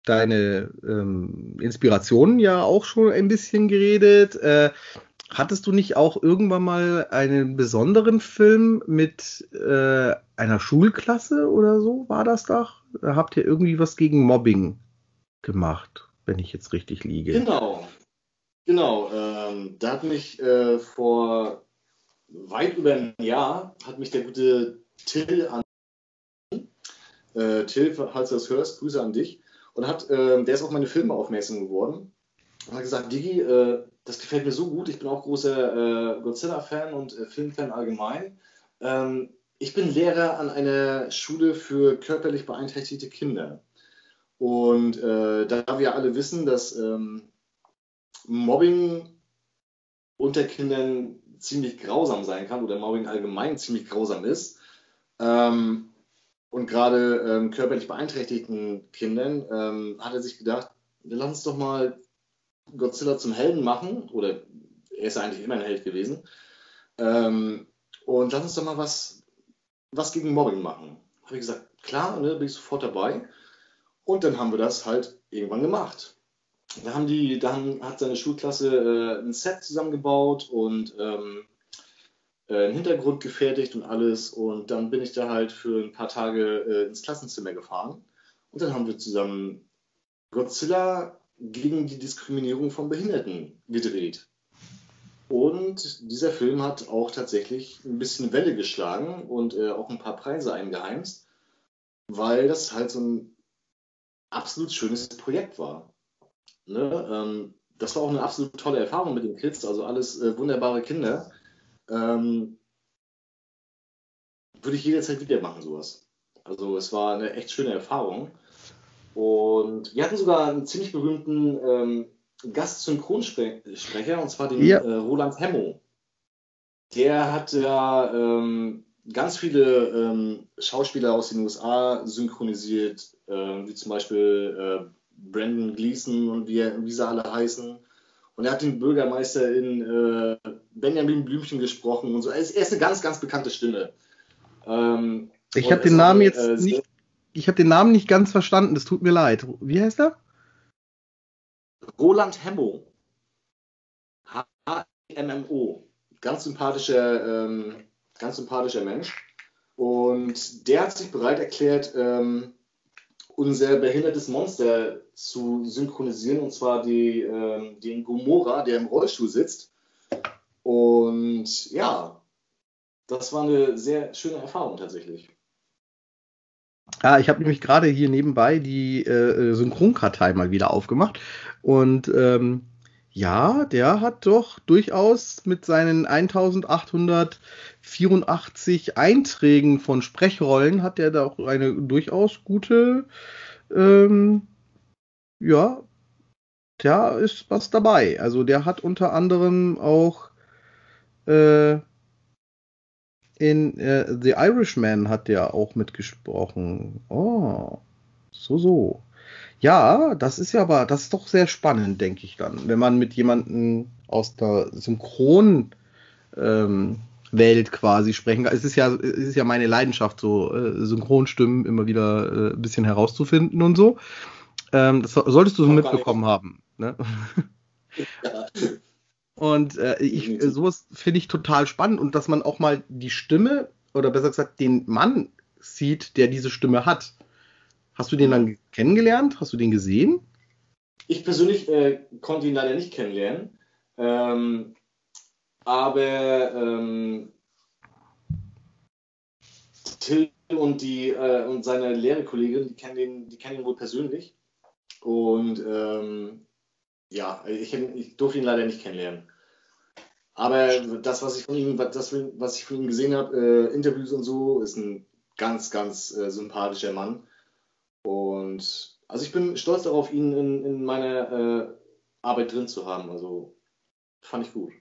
deine ähm, Inspirationen ja auch schon ein bisschen geredet. Äh, hattest du nicht auch irgendwann mal einen besonderen Film mit äh, einer Schulklasse oder so? War das doch? Da habt ihr irgendwie was gegen Mobbing gemacht, wenn ich jetzt richtig liege. Genau, genau. Ähm, da hat mich äh, vor weit über ein Jahr hat mich der gute Till an. Äh, Till, falls du das hörst, Grüße an dich. Und hat, äh, der ist auf meine Filme aufmerksam geworden. Und hat gesagt, Digi, äh, das gefällt mir so gut. Ich bin auch großer äh, Godzilla-Fan und äh, Filmfan allgemein. Ähm, ich bin Lehrer an einer Schule für körperlich beeinträchtigte Kinder. Und äh, da wir alle wissen, dass ähm, Mobbing unter Kindern ziemlich grausam sein kann oder Mobbing allgemein ziemlich grausam ist. Ähm, und gerade ähm, körperlich beeinträchtigten Kindern ähm, hat er sich gedacht, lass uns doch mal Godzilla zum Helden machen. Oder er ist eigentlich immer ein Held gewesen. Ähm, und lass uns doch mal was, was gegen Mobbing machen. Habe ich gesagt, klar, ne, bin ich sofort dabei. Und dann haben wir das halt irgendwann gemacht. Da, haben die, da hat seine Schulklasse äh, ein Set zusammengebaut und ähm, äh, einen Hintergrund gefertigt und alles. Und dann bin ich da halt für ein paar Tage äh, ins Klassenzimmer gefahren. Und dann haben wir zusammen Godzilla gegen die Diskriminierung von Behinderten gedreht. Und dieser Film hat auch tatsächlich ein bisschen Welle geschlagen und äh, auch ein paar Preise eingeheimst, weil das halt so ein absolut schönes Projekt war. Ne? Ähm, das war auch eine absolut tolle Erfahrung mit den Kids, also alles äh, wunderbare Kinder. Ähm, würde ich jederzeit wieder machen, sowas. Also es war eine echt schöne Erfahrung. Und wir hatten sogar einen ziemlich berühmten ähm, Gast-Synchronsprecher, und zwar den ja. äh, Roland Hemmo. Der hat ja ähm, ganz viele ähm, Schauspieler aus den USA synchronisiert, äh, wie zum Beispiel äh, Brandon Gleason und wie, wie sie alle heißen. Und er hat den Bürgermeister in äh, Benjamin Blümchen gesprochen und so. Er ist, er ist eine ganz, ganz bekannte Stimme. Ähm, ich habe den Namen jetzt äh, nicht, ich habe den Namen nicht ganz verstanden. Das tut mir leid. Wie heißt er? Roland Hemmo. H-M-M-O. Ganz sympathischer, ähm, ganz sympathischer Mensch. Und der hat sich bereit erklärt, ähm, unser behindertes Monster zu synchronisieren, und zwar die, ähm, den Gomorra, der im Rollstuhl sitzt. Und ja, das war eine sehr schöne Erfahrung tatsächlich. Ja, ich habe nämlich gerade hier nebenbei die äh, Synchronkartei mal wieder aufgemacht. Und ähm, ja, der hat doch durchaus mit seinen 1884 Einträgen von Sprechrollen hat er da auch eine durchaus gute, ähm, ja, da ist was dabei. Also der hat unter anderem auch äh, in äh, The Irishman hat der auch mitgesprochen. Oh, so, so. Ja, das ist ja aber, das ist doch sehr spannend, denke ich dann, wenn man mit jemandem aus der Synchron ähm, Welt quasi sprechen kann. Es ist ja, es ist ja meine Leidenschaft, so äh, Synchronstimmen immer wieder äh, ein bisschen herauszufinden und so. Ähm, das solltest du so mitbekommen haben. Ne? Ja. Und äh, ich, sowas finde ich total spannend und dass man auch mal die Stimme oder besser gesagt den Mann sieht, der diese Stimme hat. Hast du den dann kennengelernt? Hast du den gesehen? Ich persönlich äh, konnte ihn leider nicht kennenlernen. Ähm, aber ähm, Till und, die, äh, und seine Lehrerkollegin, die kennen, den, die kennen ihn wohl persönlich. Und ähm, ja, ich, ich, durfte ihn leider nicht kennenlernen. Aber das, was ich von ihm, das, was ich von ihm gesehen habe, äh, Interviews und so, ist ein ganz, ganz äh, sympathischer Mann. Und also ich bin stolz darauf, ihn in, in meiner äh, Arbeit drin zu haben. Also fand ich gut.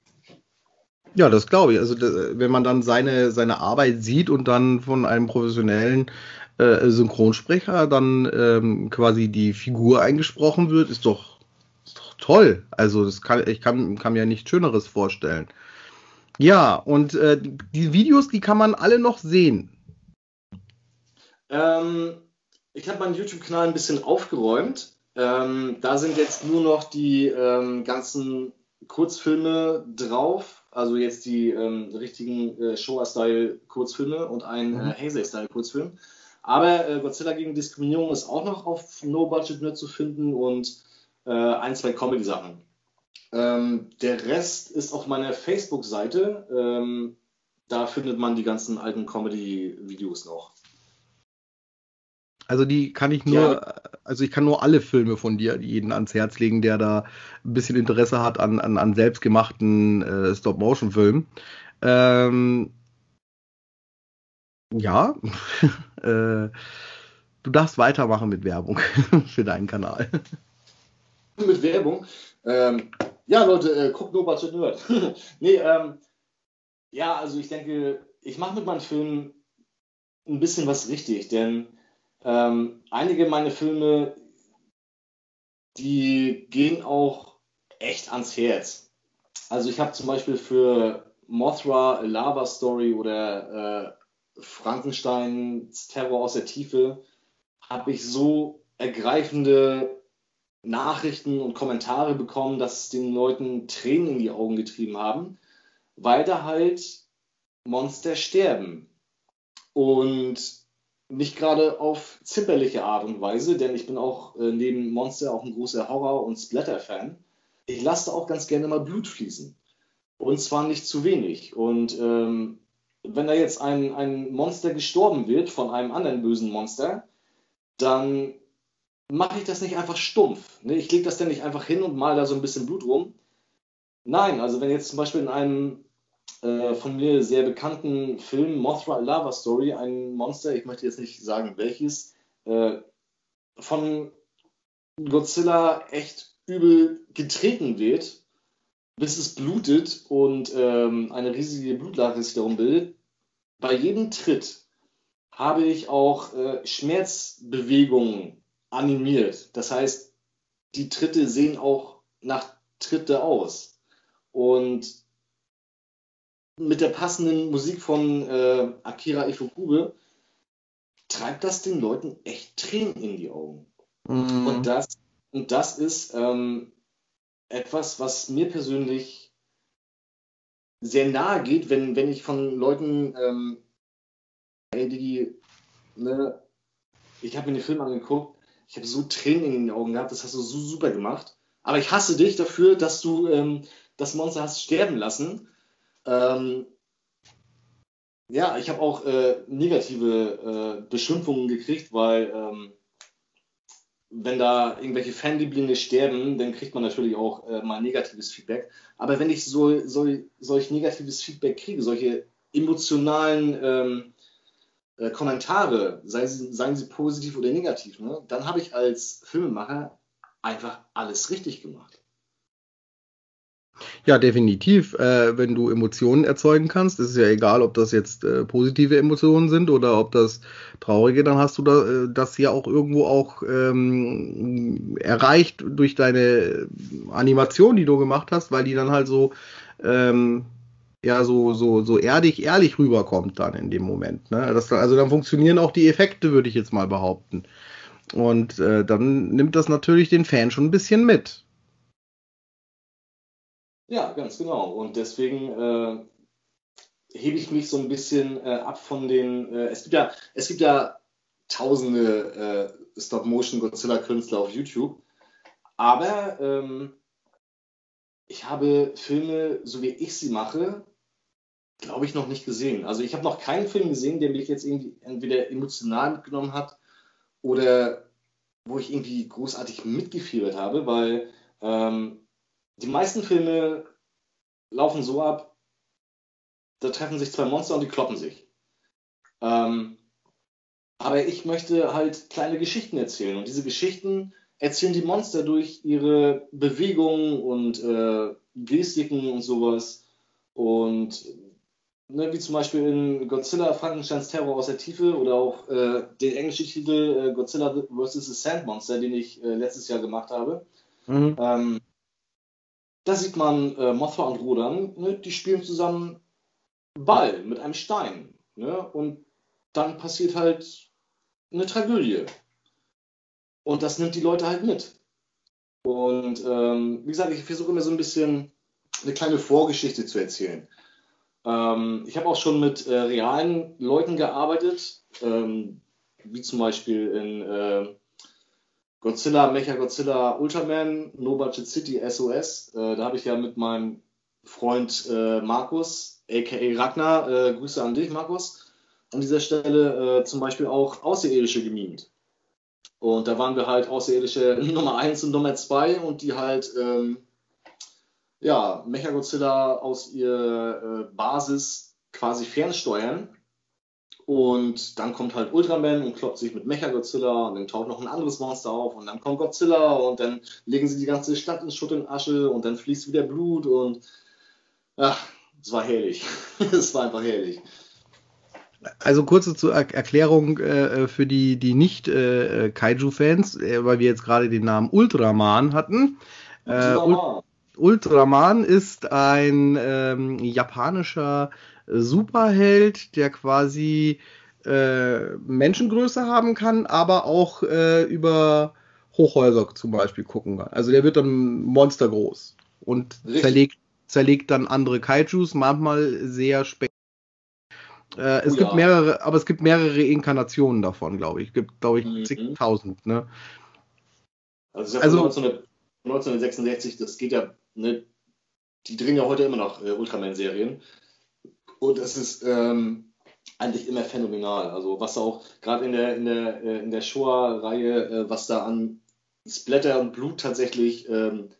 Ja, das glaube ich. Also wenn man dann seine, seine Arbeit sieht und dann von einem professionellen äh, Synchronsprecher dann ähm, quasi die Figur eingesprochen wird, ist doch, ist doch toll. Also das kann, ich kann, kann mir nichts Schöneres vorstellen. Ja, und äh, die Videos, die kann man alle noch sehen. Ähm, ich habe meinen YouTube-Kanal ein bisschen aufgeräumt. Ähm, da sind jetzt nur noch die ähm, ganzen Kurzfilme drauf. Also jetzt die ähm, richtigen äh, Showa-Style-Kurzfilme und ein mhm. äh, Heisei-Style-Kurzfilm. Aber äh, Godzilla gegen Diskriminierung ist auch noch auf No Budget Nerd zu finden und äh, ein, zwei Comedy-Sachen. Ähm, der Rest ist auf meiner Facebook-Seite. Ähm, da findet man die ganzen alten Comedy-Videos noch. Also die kann ich nur, ja. also ich kann nur alle Filme von dir jeden ans Herz legen, der da ein bisschen Interesse hat an, an, an selbstgemachten äh, Stop-Motion-Filmen. Ähm, ja, äh, du darfst weitermachen mit Werbung für deinen Kanal. Mit Werbung? Ähm, ja, Leute, äh, guckt nur Budget Nerd. nee, ähm, ja, also ich denke, ich mache mit meinen Filmen ein bisschen was richtig, denn ähm, einige meiner Filme, die gehen auch echt ans Herz. Also ich habe zum Beispiel für Mothra A Lava Story oder äh, Frankensteins Terror aus der Tiefe habe ich so ergreifende Nachrichten und Kommentare bekommen, dass den Leuten Tränen in die Augen getrieben haben, weil da halt Monster sterben. Und nicht gerade auf zimperliche Art und Weise, denn ich bin auch äh, neben Monster auch ein großer Horror- und Splatter-Fan. Ich lasse auch ganz gerne mal Blut fließen. Und zwar nicht zu wenig. Und ähm, wenn da jetzt ein, ein Monster gestorben wird von einem anderen bösen Monster, dann mache ich das nicht einfach stumpf. Ne? Ich lege das dann nicht einfach hin und mal da so ein bisschen Blut rum. Nein, also wenn jetzt zum Beispiel in einem äh, von mir sehr bekannten Film Mothra Lava Story, ein Monster, ich möchte jetzt nicht sagen welches, äh, von Godzilla echt übel getreten wird, bis es blutet und ähm, eine riesige Blutlache sich darum bildet. Bei jedem Tritt habe ich auch äh, Schmerzbewegungen animiert. Das heißt, die Tritte sehen auch nach Tritte aus. Und mit der passenden Musik von äh, Akira Ifukube treibt das den Leuten echt Tränen in die Augen. Mhm. Und, das, und das ist ähm, etwas, was mir persönlich sehr nahe geht, wenn, wenn ich von Leuten, ähm, die, ne, ich habe mir den Film angeguckt, ich habe so Tränen in den Augen gehabt, das hast du so super gemacht. Aber ich hasse dich dafür, dass du ähm, das Monster hast sterben lassen. Ähm, ja, ich habe auch äh, negative äh, Beschimpfungen gekriegt, weil ähm, wenn da irgendwelche Fanlieblinge sterben, dann kriegt man natürlich auch äh, mal negatives Feedback. Aber wenn ich so, so, solch negatives Feedback kriege, solche emotionalen ähm, äh, Kommentare, sei sie, seien sie positiv oder negativ, ne, dann habe ich als Filmemacher einfach alles richtig gemacht. Ja, definitiv. Äh, wenn du Emotionen erzeugen kannst, ist es ja egal, ob das jetzt äh, positive Emotionen sind oder ob das traurige, dann hast du da, äh, das ja auch irgendwo auch ähm, erreicht durch deine Animation, die du gemacht hast, weil die dann halt so ähm, ja so so so erdig ehrlich rüberkommt dann in dem Moment. Ne? Das, also dann funktionieren auch die Effekte, würde ich jetzt mal behaupten. Und äh, dann nimmt das natürlich den Fan schon ein bisschen mit. Ja, ganz genau. Und deswegen äh, hebe ich mich so ein bisschen äh, ab von den. Äh, es gibt ja, es gibt ja tausende äh, Stop-Motion-Godzilla-Künstler auf YouTube. Aber ähm, ich habe Filme, so wie ich sie mache, glaube ich, noch nicht gesehen. Also ich habe noch keinen Film gesehen, der mich jetzt irgendwie entweder emotional mitgenommen hat oder wo ich irgendwie großartig mitgefiebert habe, weil ähm, die meisten Filme laufen so ab, da treffen sich zwei Monster und die kloppen sich. Ähm, aber ich möchte halt kleine Geschichten erzählen und diese Geschichten erzählen die Monster durch ihre Bewegungen und äh, Gestiken und sowas. Und ne, wie zum Beispiel in Godzilla Frankensteins Terror aus der Tiefe oder auch äh, den englischen Titel äh, Godzilla vs. the Sand Monster, den ich äh, letztes Jahr gemacht habe. Mhm. Ähm, da sieht man äh, Mothra und Rodan, ne, die spielen zusammen Ball mit einem Stein. Ne, und dann passiert halt eine Tragödie. Und das nimmt die Leute halt mit. Und ähm, wie gesagt, ich versuche immer so ein bisschen eine kleine Vorgeschichte zu erzählen. Ähm, ich habe auch schon mit äh, realen Leuten gearbeitet, ähm, wie zum Beispiel in äh, Godzilla, Mecha Godzilla Ultraman, No Budget City SOS. Äh, da habe ich ja mit meinem Freund äh, Markus, aka Ragnar, äh, Grüße an dich, Markus, an dieser Stelle äh, zum Beispiel auch Außerirdische gemimt. Und da waren wir halt Außerirdische Nummer 1 und Nummer 2 und die halt ähm, ja, Mechagodzilla aus ihrer äh, Basis quasi fernsteuern. Und dann kommt halt Ultraman und kloppt sich mit Mechagodzilla und dann taucht noch ein anderes Monster auf und dann kommt Godzilla und dann legen sie die ganze Stadt in Schutt und Asche und dann fließt wieder Blut und ach, es war herrlich. es war einfach herrlich. Also kurze zur Erklärung äh, für die, die nicht äh, Kaiju-Fans, äh, weil wir jetzt gerade den Namen Ultraman hatten. Äh, Ultraman. Ultraman ist ein ähm, japanischer Superheld, der quasi äh, Menschengröße haben kann, aber auch äh, über Hochhäuser zum Beispiel gucken kann. Also der wird dann monstergroß und zerlegt, zerlegt dann andere Kaijus, manchmal sehr spektakulär. Äh, es oh, gibt ja. mehrere, aber es gibt mehrere Inkarnationen davon, glaube ich. Es gibt, glaube ich, mhm. zigtausend. Ne? Also, also 1966, das geht ja ne, die drehen ja heute immer noch äh, Ultraman-Serien. Und es ist ähm, eigentlich immer phänomenal. Also was auch gerade in der, in der, äh, in der Shoah-Reihe, äh, was da an Splatter und Blut tatsächlich ähm,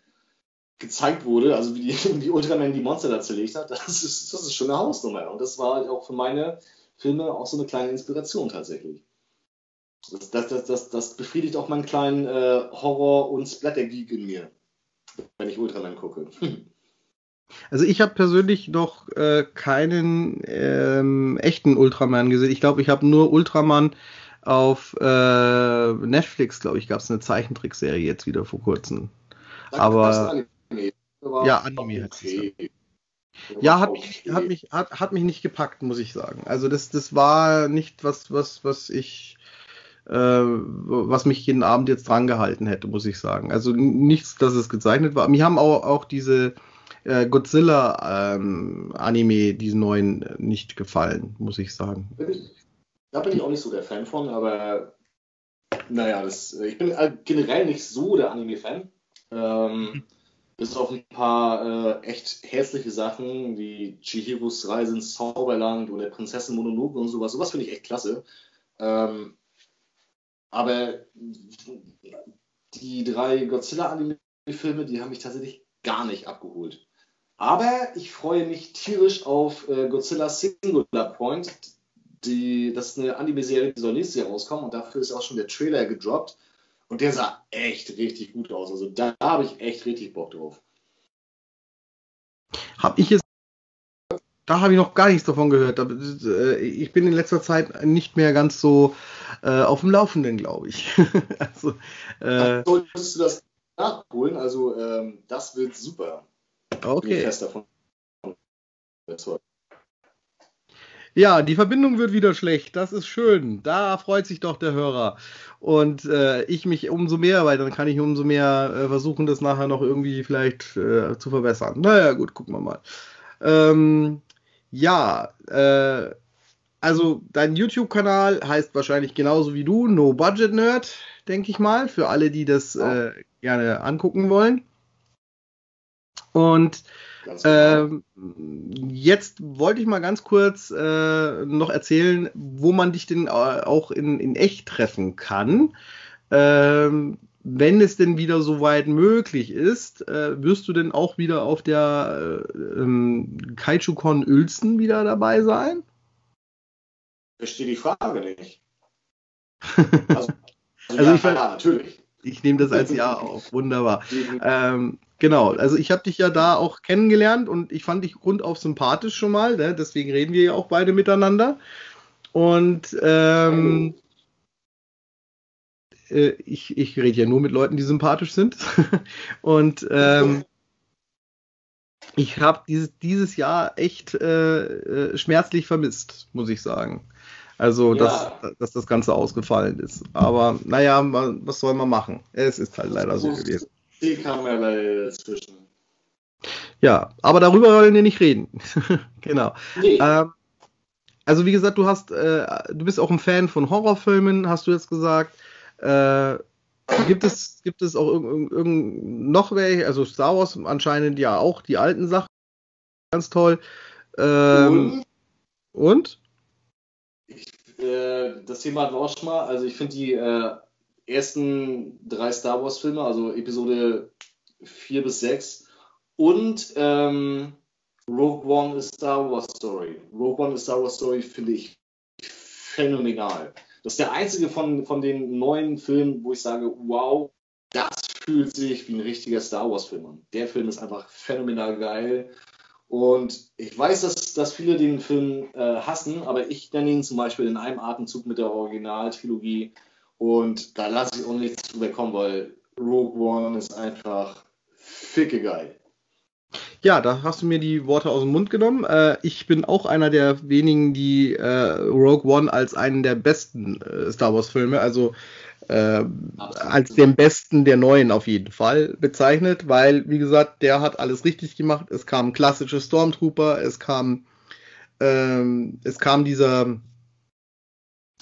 gezeigt wurde, also wie, die, wie Ultraman die Monster da zerlegt hat, das ist, das ist schon eine Hausnummer. Und das war auch für meine Filme auch so eine kleine Inspiration tatsächlich. Das, das, das, das, das befriedigt auch meinen kleinen äh, Horror- und Splatter-Geek in mir wenn ich Ultraman gucke. Also ich habe persönlich noch äh, keinen ähm, echten Ultraman gesehen. Ich glaube, ich habe nur Ultraman auf äh, Netflix, glaube ich, gab es eine Zeichentrickserie jetzt wieder vor kurzem. Aber Anime. ja, Anime okay. hat ja, hat mich, hat mich, hat, hat mich nicht gepackt, muss ich sagen. Also das, das war nicht was, was, was ich was mich jeden Abend jetzt dran gehalten hätte, muss ich sagen. Also nichts, dass es gezeichnet war. Mir haben auch, auch diese äh, Godzilla-Anime, ähm, diese neuen, äh, nicht gefallen, muss ich sagen. Da bin ich auch nicht so der Fan von, aber naja, das, ich bin generell nicht so der Anime-Fan. Ähm, bis auf ein paar äh, echt herzliche Sachen wie Chihiros Reise ins Zauberland oder Prinzessin Mononoke und sowas. Sowas finde ich echt klasse. Ähm, aber die drei Godzilla-Anime-Filme, die haben mich tatsächlich gar nicht abgeholt. Aber ich freue mich tierisch auf äh, Godzilla Singular Point. Die, das ist eine Anime-Serie, die soll nächstes Jahr rauskommen und dafür ist auch schon der Trailer gedroppt. Und der sah echt richtig gut aus. Also da habe ich echt richtig Bock drauf. Habe ich jetzt. Da habe ich noch gar nichts davon gehört. Äh, ich bin in letzter Zeit nicht mehr ganz so äh, auf dem Laufenden, glaube ich. also, äh, solltest du das nachholen? Also ähm, das wird super. Okay. Ja, die Verbindung wird wieder schlecht. Das ist schön. Da freut sich doch der Hörer. Und äh, ich mich umso mehr, weil dann kann ich umso mehr äh, versuchen, das nachher noch irgendwie vielleicht äh, zu verbessern. Naja, gut, gucken wir mal. Ähm, ja, äh, also dein YouTube-Kanal heißt wahrscheinlich genauso wie du, No Budget Nerd, denke ich mal, für alle, die das äh, gerne angucken wollen. Und äh, jetzt wollte ich mal ganz kurz äh, noch erzählen, wo man dich denn auch in, in echt treffen kann. Ähm, wenn es denn wieder soweit möglich ist, äh, wirst du denn auch wieder auf der äh, KaijuCon Uelzen wieder dabei sein? Verstehe die Frage nicht. Also, also, also ja, ich, ja, natürlich. Ich nehme das als Ja auf. Wunderbar. ähm, genau, also ich habe dich ja da auch kennengelernt und ich fand dich grundauf sympathisch schon mal, ne? deswegen reden wir ja auch beide miteinander. Und ähm, äh, ich, ich rede ja nur mit Leuten, die sympathisch sind. und ähm, ich habe dieses, dieses Jahr echt äh, äh, schmerzlich vermisst, muss ich sagen. Also, ja. dass, dass das Ganze ausgefallen ist. Aber naja, was soll man machen? Es ist halt leider so gewesen. Die kam ja leider dazwischen. Ja, aber darüber wollen wir nicht reden. genau. Nee. Ähm, also wie gesagt, du hast, äh, du bist auch ein Fan von Horrorfilmen, hast du jetzt gesagt. Äh, gibt es, gibt es auch irgend, irgend, noch welche? Also Star Wars anscheinend ja auch die alten Sachen, ganz toll. Ähm, und? und? äh, das Thema hatten wir auch schon mal. Also ich finde die äh, ersten drei Star Wars Filme, also Episode 4 bis 6 und ähm, Rogue One ist Star Wars Story. Rogue One ist Star Wars Story finde ich phänomenal. Das ist der einzige von, von den neuen Filmen, wo ich sage, wow, das fühlt sich wie ein richtiger Star Wars Film an. Der Film ist einfach phänomenal geil. Und ich weiß, dass, dass viele den Film äh, hassen, aber ich nenne ihn zum Beispiel in einem Atemzug mit der Originaltrilogie. Und da lasse ich auch nichts drüber kommen, weil Rogue One ist einfach ficke geil. Ja, da hast du mir die Worte aus dem Mund genommen. Äh, ich bin auch einer der wenigen, die äh, Rogue One als einen der besten äh, Star Wars-Filme, also äh, als den besten der neuen auf jeden Fall bezeichnet, weil, wie gesagt, der hat alles richtig gemacht. Es kam klassische Stormtrooper, es kam, ähm, es kam dieser,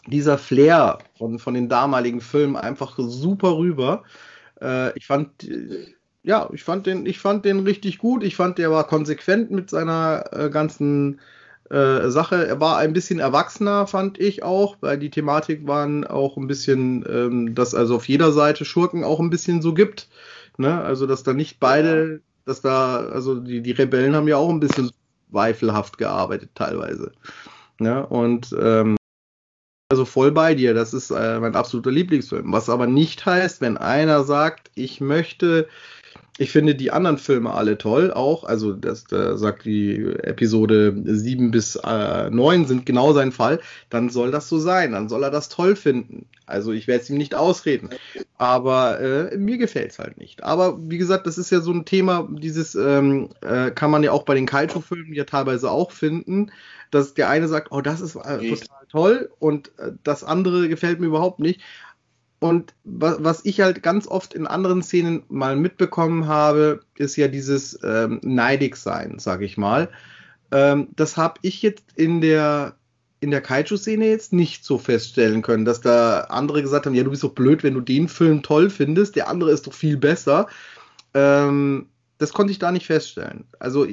dieser Flair von, von den damaligen Filmen einfach super rüber. Äh, ich fand, ja, ich fand den, ich fand den richtig gut. Ich fand, der war konsequent mit seiner äh, ganzen äh, Sache. Er war ein bisschen erwachsener, fand ich auch, weil die Thematik waren auch ein bisschen, ähm, dass also auf jeder Seite Schurken auch ein bisschen so gibt. Ne? Also, dass da nicht beide, dass da, also die, die Rebellen haben ja auch ein bisschen zweifelhaft gearbeitet teilweise. Ne? Und ähm, also voll bei dir, das ist äh, mein absoluter Lieblingsfilm. Was aber nicht heißt, wenn einer sagt, ich möchte ich finde die anderen Filme alle toll, auch. Also, das, da sagt die Episode 7 bis äh, 9 sind genau sein Fall. Dann soll das so sein. Dann soll er das toll finden. Also, ich werde es ihm nicht ausreden. Aber äh, mir gefällt es halt nicht. Aber wie gesagt, das ist ja so ein Thema, dieses ähm, äh, kann man ja auch bei den Kaiju-Filmen ja teilweise auch finden, dass der eine sagt, oh, das ist äh, total toll und äh, das andere gefällt mir überhaupt nicht. Und was, was ich halt ganz oft in anderen Szenen mal mitbekommen habe, ist ja dieses ähm, neidig sein, sag ich mal. Ähm, das habe ich jetzt in der in der Kaiju-Szene jetzt nicht so feststellen können, dass da andere gesagt haben, ja, du bist doch blöd, wenn du den Film toll findest, der andere ist doch viel besser. Ähm, das konnte ich da nicht feststellen. Also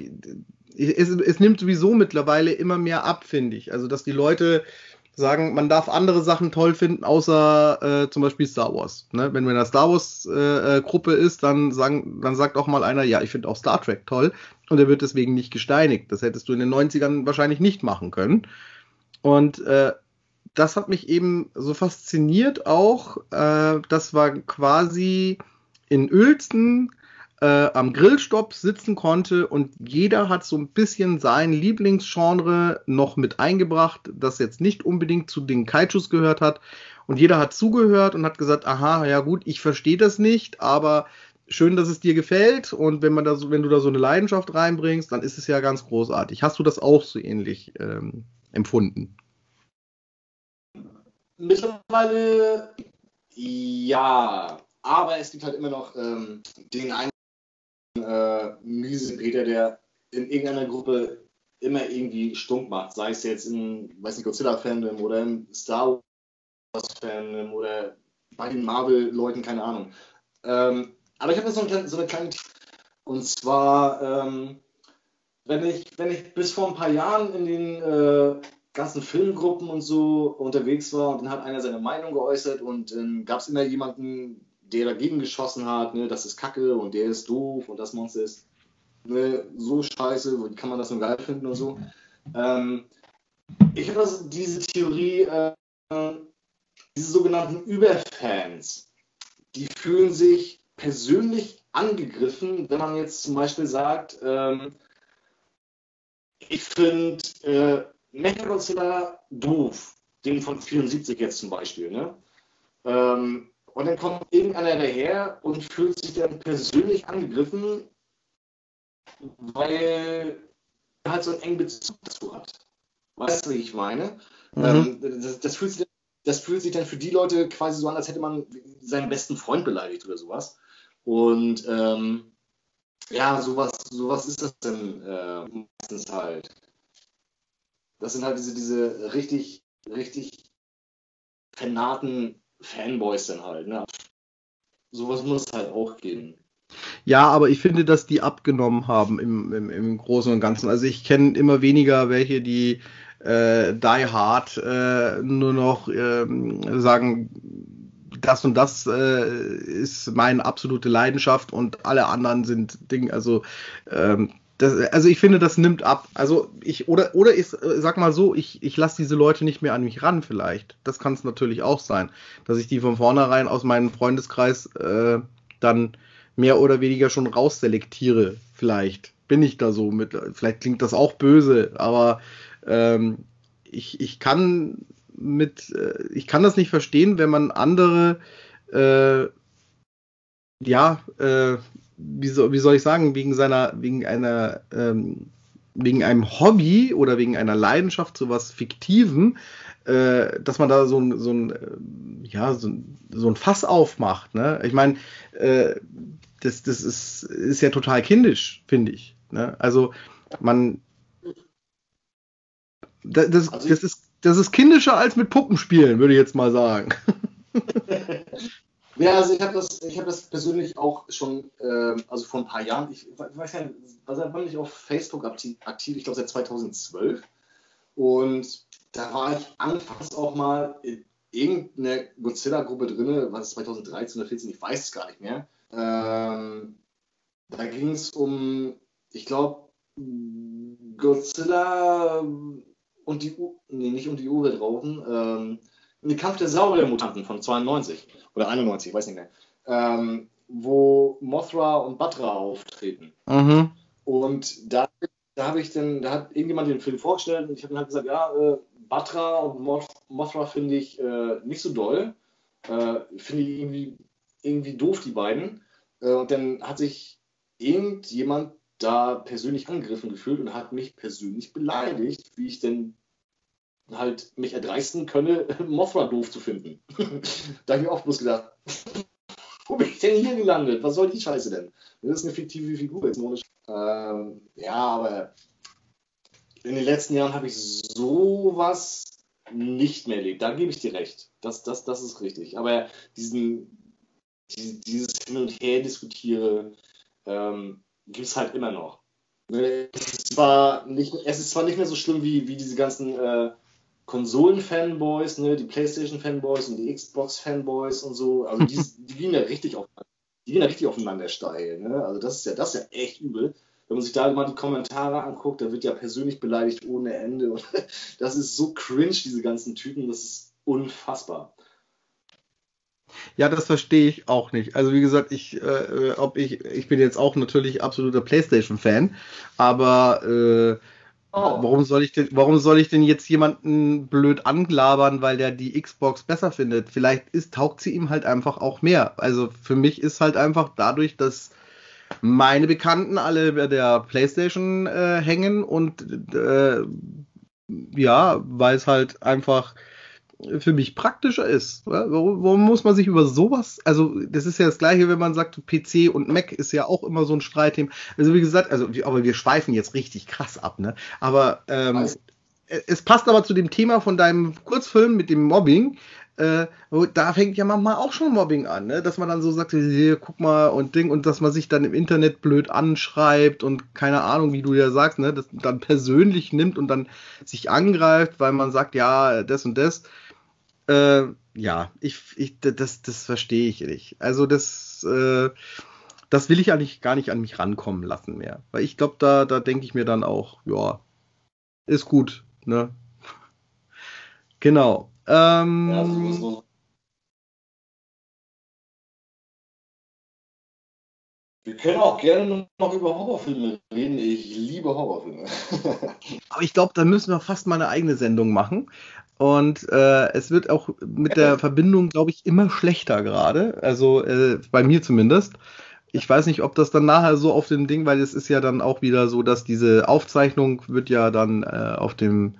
es, es nimmt sowieso mittlerweile immer mehr ab, finde ich. Also dass die Leute sagen, man darf andere Sachen toll finden, außer äh, zum Beispiel Star Wars. Ne? Wenn man in der Star Wars-Gruppe äh, ist, dann, sagen, dann sagt auch mal einer, ja, ich finde auch Star Trek toll und er wird deswegen nicht gesteinigt. Das hättest du in den 90ern wahrscheinlich nicht machen können. Und äh, das hat mich eben so fasziniert auch. Äh, das war quasi in Uelzen äh, am Grillstopp sitzen konnte und jeder hat so ein bisschen sein Lieblingsgenre noch mit eingebracht, das jetzt nicht unbedingt zu den Kaijus gehört hat. Und jeder hat zugehört und hat gesagt, aha, ja gut, ich verstehe das nicht, aber schön, dass es dir gefällt. Und wenn man da so, wenn du da so eine Leidenschaft reinbringst, dann ist es ja ganz großartig. Hast du das auch so ähnlich ähm, empfunden? Mittlerweile ja, aber es gibt halt immer noch ähm, den einen äh, miese Peter, der in irgendeiner Gruppe immer irgendwie stunk macht, sei es jetzt in, Godzilla-Fandom oder im Star Wars-Fandom oder bei den Marvel-Leuten, keine Ahnung. Ähm, aber ich habe so, eine, so eine kleine, und zwar, ähm, wenn ich, wenn ich bis vor ein paar Jahren in den äh, ganzen Filmgruppen und so unterwegs war und dann hat einer seine Meinung geäußert und dann gab es immer jemanden, der dagegen geschossen hat, ne, das ist Kacke und der ist doof und das Monster ist ne, so scheiße, wie kann man das nur geil finden und so. Ähm, ich habe diese Theorie, äh, diese sogenannten Überfans, die fühlen sich persönlich angegriffen, wenn man jetzt zum Beispiel sagt, ähm, ich finde äh, Mechagodzilla doof, den von 74 jetzt zum Beispiel, ne? Ähm, und dann kommt irgendeiner daher und fühlt sich dann persönlich angegriffen, weil er halt so einen engen Bezug dazu hat. Weißt du, wie ich meine? Mhm. Ähm, das, das, fühlt sich, das fühlt sich dann für die Leute quasi so an, als hätte man seinen besten Freund beleidigt oder sowas. Und ähm, ja, sowas, sowas ist das dann äh, meistens halt. Das sind halt diese, diese richtig, richtig penaten Fanboys dann halt. Ne? Sowas muss halt auch geben. Ja, aber ich finde, dass die abgenommen haben im, im, im Großen und Ganzen. Also ich kenne immer weniger welche, die äh, Die Hard äh, nur noch äh, sagen, das und das äh, ist meine absolute Leidenschaft und alle anderen sind Ding, also ähm, das, also ich finde, das nimmt ab. Also ich, oder, oder ich sag mal so, ich, ich lasse diese Leute nicht mehr an mich ran, vielleicht. Das kann es natürlich auch sein, dass ich die von vornherein aus meinem Freundeskreis äh, dann mehr oder weniger schon rausselektiere. Vielleicht bin ich da so mit, vielleicht klingt das auch böse, aber ähm, ich, ich kann mit, äh, ich kann das nicht verstehen, wenn man andere, äh, ja, äh, wie, so, wie soll ich sagen, wegen seiner, wegen einer, ähm, wegen einem Hobby oder wegen einer Leidenschaft zu was Fiktivem, äh, dass man da so ein, so ein, äh, ja, so, so ein Fass aufmacht. Ne? Ich meine, äh, das, das ist, ist ja total kindisch, finde ich. Ne? Also man, das, das, also das, ist, das ist kindischer als mit Puppenspielen, würde ich jetzt mal sagen. Ja, also ich habe das, hab das persönlich auch schon, äh, also vor ein paar Jahren, ich weiß nicht, also wann ich auf Facebook aktiv, ich glaube seit 2012. Und da war ich anfangs auch mal in irgendeiner Godzilla-Gruppe drin, was ist 2013 oder 2014, ich weiß es gar nicht mehr. Ähm, da ging es um, ich glaube, Godzilla und die, U nee, nicht um die Urweltraupen, ähm, den Kampf der Sauriermutanten von 92 oder 91, ich weiß nicht mehr, ähm, wo Mothra und Batra auftreten. Mhm. Und da, da habe ich dann, da hat irgendjemand den Film vorgestellt und ich habe dann halt gesagt, ja, äh, Batra und Moth Mothra finde ich äh, nicht so doll. Äh, finde ich irgendwie, irgendwie doof, die beiden. Äh, und dann hat sich irgendjemand da persönlich angegriffen gefühlt und hat mich persönlich beleidigt, wie ich denn halt mich erdreisten könne, Mothra doof zu finden. da habe ich mir oft bloß gedacht, wo bin ich denn hier gelandet? Was soll die Scheiße denn? Das ist eine fiktive Figur. Ähm, ja, aber in den letzten Jahren habe ich sowas nicht mehr erlebt. Da gebe ich dir recht. Das, das, das ist richtig. Aber diesen, dieses Hin und Her diskutiere ähm, gibt es halt immer noch. Ne, es ist, zwar nicht, es ist zwar nicht mehr so schlimm wie, wie diese ganzen äh, Konsolen-Fanboys, ne, die PlayStation-Fanboys und die Xbox-Fanboys und so, also die, die gehen ja richtig auf, die gehen ja richtig aufeinander steil, ne? Also das ist ja, das ist ja echt übel. Wenn man sich da mal die Kommentare anguckt, da wird ja persönlich beleidigt ohne Ende. Und das ist so cringe, diese ganzen Typen, das ist unfassbar. Ja, das verstehe ich auch nicht. Also wie gesagt, ich, äh, ob ich, ich bin jetzt auch natürlich absoluter PlayStation-Fan, aber äh. Warum soll ich denn, warum soll ich denn jetzt jemanden blöd anglabern, weil der die Xbox besser findet? Vielleicht ist, taugt sie ihm halt einfach auch mehr. Also für mich ist halt einfach dadurch, dass meine Bekannten alle bei der Playstation äh, hängen und äh, ja, weil es halt einfach für mich praktischer ist. Warum, warum, muss man sich über sowas, also das ist ja das gleiche, wenn man sagt, PC und Mac ist ja auch immer so ein Streitthema. Also wie gesagt, also aber wir schweifen jetzt richtig krass ab, ne? Aber ähm, es passt aber zu dem Thema von deinem Kurzfilm mit dem Mobbing. Äh, da fängt ja manchmal auch schon Mobbing an, ne? dass man dann so sagt, hier, guck mal und Ding und dass man sich dann im Internet blöd anschreibt und keine Ahnung, wie du ja sagst, ne? das dann persönlich nimmt und dann sich angreift, weil man sagt, ja, das und das. Äh, ja, ich, ich, das, das verstehe ich nicht. Also das, äh, das will ich eigentlich gar nicht an mich rankommen lassen mehr. Weil ich glaube, da, da denke ich mir dann auch, ja, ist gut, ne? Genau. Ähm, ja, so, so. Wir können auch gerne noch über Horrorfilme reden. Ich liebe Horrorfilme. Aber ich glaube, da müssen wir fast mal eine eigene Sendung machen. Und äh, es wird auch mit der Verbindung, glaube ich, immer schlechter gerade. Also äh, bei mir zumindest. Ich weiß nicht, ob das dann nachher so auf dem Ding, weil es ist ja dann auch wieder so, dass diese Aufzeichnung wird ja dann äh, auf dem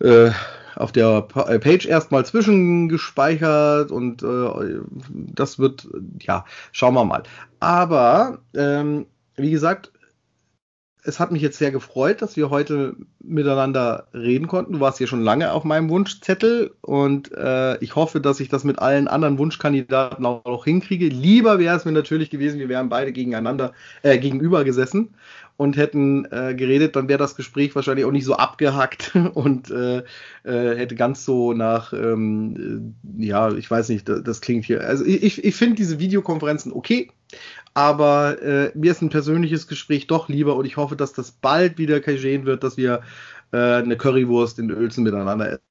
äh, auf der äh, Page erstmal zwischengespeichert und äh, das wird, ja, schauen wir mal. Aber ähm, wie gesagt, es hat mich jetzt sehr gefreut, dass wir heute miteinander reden konnten. Du warst hier schon lange auf meinem Wunschzettel und äh, ich hoffe, dass ich das mit allen anderen Wunschkandidaten auch noch hinkriege. Lieber wäre es mir natürlich gewesen, wir wären beide gegeneinander äh, gegenüber gesessen und hätten äh, geredet, dann wäre das Gespräch wahrscheinlich auch nicht so abgehackt und äh, äh, hätte ganz so nach, ähm, äh, ja, ich weiß nicht, das, das klingt hier. Also ich, ich finde diese Videokonferenzen okay, aber äh, mir ist ein persönliches Gespräch doch lieber und ich hoffe, dass das bald wieder geschehen wird, dass wir äh, eine Currywurst in Uelzen miteinander essen.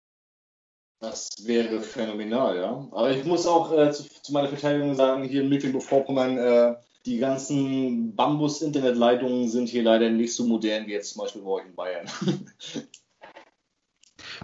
Das wäre phänomenal, ja. Aber ich muss auch äh, zu, zu, meiner Verteidigung sagen, hier in Mecklenburg-Vorpommern, äh, die ganzen Bambus-Internetleitungen sind hier leider nicht so modern wie jetzt zum Beispiel bei euch in Bayern.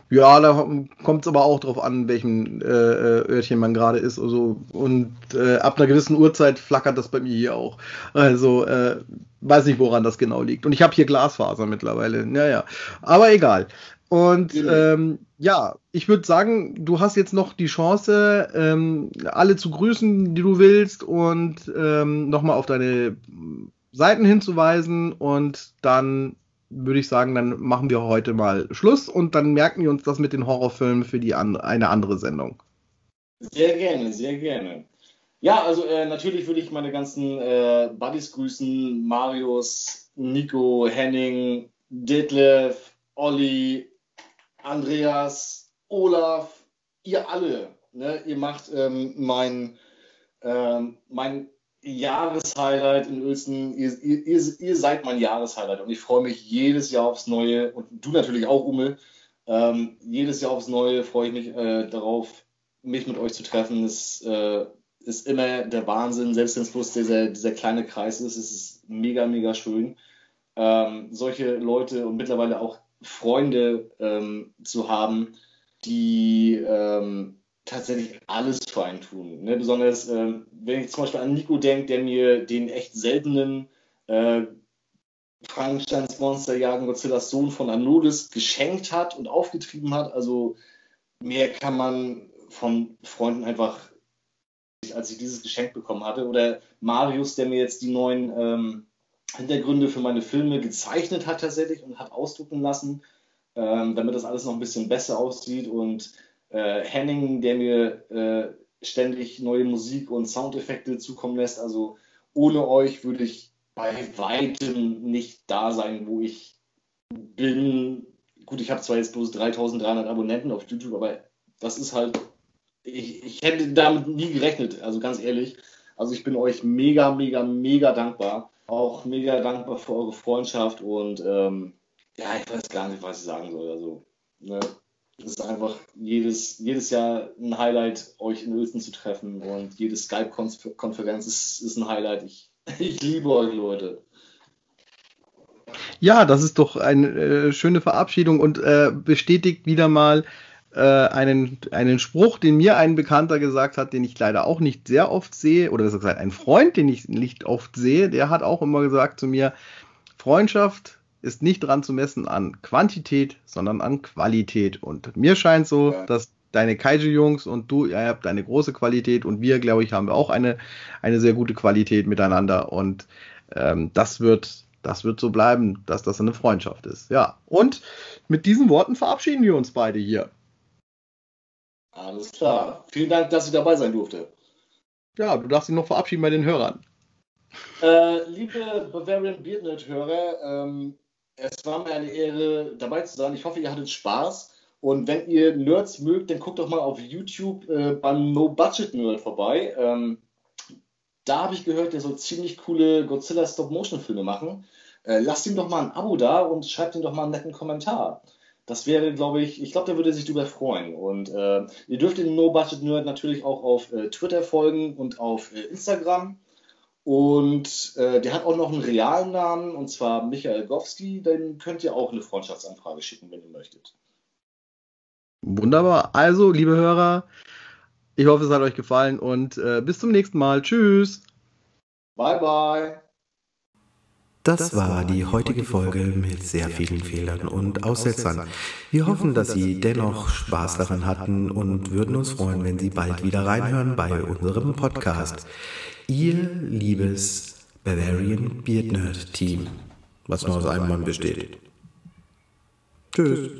Ja, da kommt es aber auch drauf an, welchem äh, äh, Örtchen man gerade ist. Also, und äh, ab einer gewissen Uhrzeit flackert das bei mir hier auch. Also äh, weiß nicht, woran das genau liegt. Und ich habe hier Glasfaser mittlerweile. Naja, aber egal. Und ähm, ja, ich würde sagen, du hast jetzt noch die Chance, ähm, alle zu grüßen, die du willst, und ähm, nochmal auf deine Seiten hinzuweisen. Und dann würde ich sagen, dann machen wir heute mal Schluss und dann merken wir uns das mit den Horrorfilmen für die an, eine andere Sendung. Sehr gerne, sehr gerne. Ja, also äh, natürlich würde ich meine ganzen äh, Buddies grüßen. Marius, Nico, Henning, Detlef, Olli, Andreas, Olaf, ihr alle. Ne? Ihr macht ähm, mein, ähm, mein Jahreshighlight in Uelzen. Ihr, ihr, ihr, seid mein Jahreshighlight und ich freue mich jedes Jahr aufs Neue und du natürlich auch, Ume. Ähm, jedes Jahr aufs Neue freue ich mich äh, darauf, mich mit euch zu treffen. Es äh, ist immer der Wahnsinn, selbst wenn es bloß dieser, dieser kleine Kreis ist. Es ist mega, mega schön. Ähm, solche Leute und mittlerweile auch Freunde ähm, zu haben, die ähm, tatsächlich alles für einen tun. Ne? Besonders, äh, wenn ich zum Beispiel an Nico denke, der mir den echt seltenen äh, Frankensteins Monster jagen Godzillas Sohn von Anodis geschenkt hat und aufgetrieben hat. Also mehr kann man von Freunden einfach, als ich dieses Geschenk bekommen hatte. Oder Marius, der mir jetzt die neuen ähm, Hintergründe für meine Filme gezeichnet hat tatsächlich und hat ausdrucken lassen, ähm, damit das alles noch ein bisschen besser aussieht. Und äh, Henning, der mir äh, ständig neue Musik und Soundeffekte zukommen lässt. Also ohne euch würde ich bei weitem nicht da sein, wo ich bin. Gut, ich habe zwar jetzt bloß 3300 Abonnenten auf YouTube, aber das ist halt, ich, ich hätte damit nie gerechnet, also ganz ehrlich. Also ich bin euch mega, mega, mega dankbar. Auch mega dankbar für eure Freundschaft und ähm, ja, ich weiß gar nicht, was ich sagen soll. Also, ne, es ist einfach jedes, jedes Jahr ein Highlight, euch in Uelzen zu treffen und jede Skype-Konferenz ist, ist ein Highlight. Ich, ich liebe euch, Leute. Ja, das ist doch eine äh, schöne Verabschiedung und äh, bestätigt wieder mal äh, einen, einen Spruch, den mir ein Bekannter gesagt hat, den ich leider auch nicht sehr oft sehe, oder besser gesagt, ein Freund, den ich nicht oft sehe, der hat auch immer gesagt zu mir, Freundschaft ist nicht dran zu messen an Quantität, sondern an Qualität. Und mir scheint so, ja. dass deine Kaiju-Jungs und du, ihr habt eine große Qualität und wir, glaube ich, haben wir auch eine, eine sehr gute Qualität miteinander. Und ähm, das wird, das wird so bleiben, dass das eine Freundschaft ist. Ja. Und mit diesen Worten verabschieden wir uns beide hier. Alles klar. Vielen Dank, dass ich dabei sein durfte. Ja, du darfst dich noch verabschieden bei den Hörern. Äh, liebe Bavarian Beardnet-Hörer, ähm, es war mir eine Ehre, dabei zu sein. Ich hoffe, ihr hattet Spaß. Und wenn ihr Nerds mögt, dann guckt doch mal auf YouTube äh, beim No Budget Nerd vorbei. Ähm, da habe ich gehört, der soll ziemlich coole Godzilla Stop-Motion-Filme machen. Äh, lasst ihm doch mal ein Abo da und schreibt ihm doch mal einen netten Kommentar. Das wäre, glaube ich, ich glaube, der würde sich darüber freuen. Und äh, ihr dürft den No Budget Nerd natürlich auch auf äh, Twitter folgen und auf äh, Instagram. Und äh, der hat auch noch einen realen Namen, und zwar Michael Gowski. Den könnt ihr auch eine Freundschaftsanfrage schicken, wenn ihr möchtet. Wunderbar. Also, liebe Hörer, ich hoffe, es hat euch gefallen und äh, bis zum nächsten Mal. Tschüss. Bye, bye. Das war die heutige Folge mit sehr vielen Fehlern und Aussetzern. Wir hoffen, dass Sie dennoch Spaß daran hatten und würden uns freuen, wenn Sie bald wieder reinhören bei unserem Podcast. Ihr liebes Bavarian Beard Nerd Team, was nur aus einem Mann besteht. Tschüss.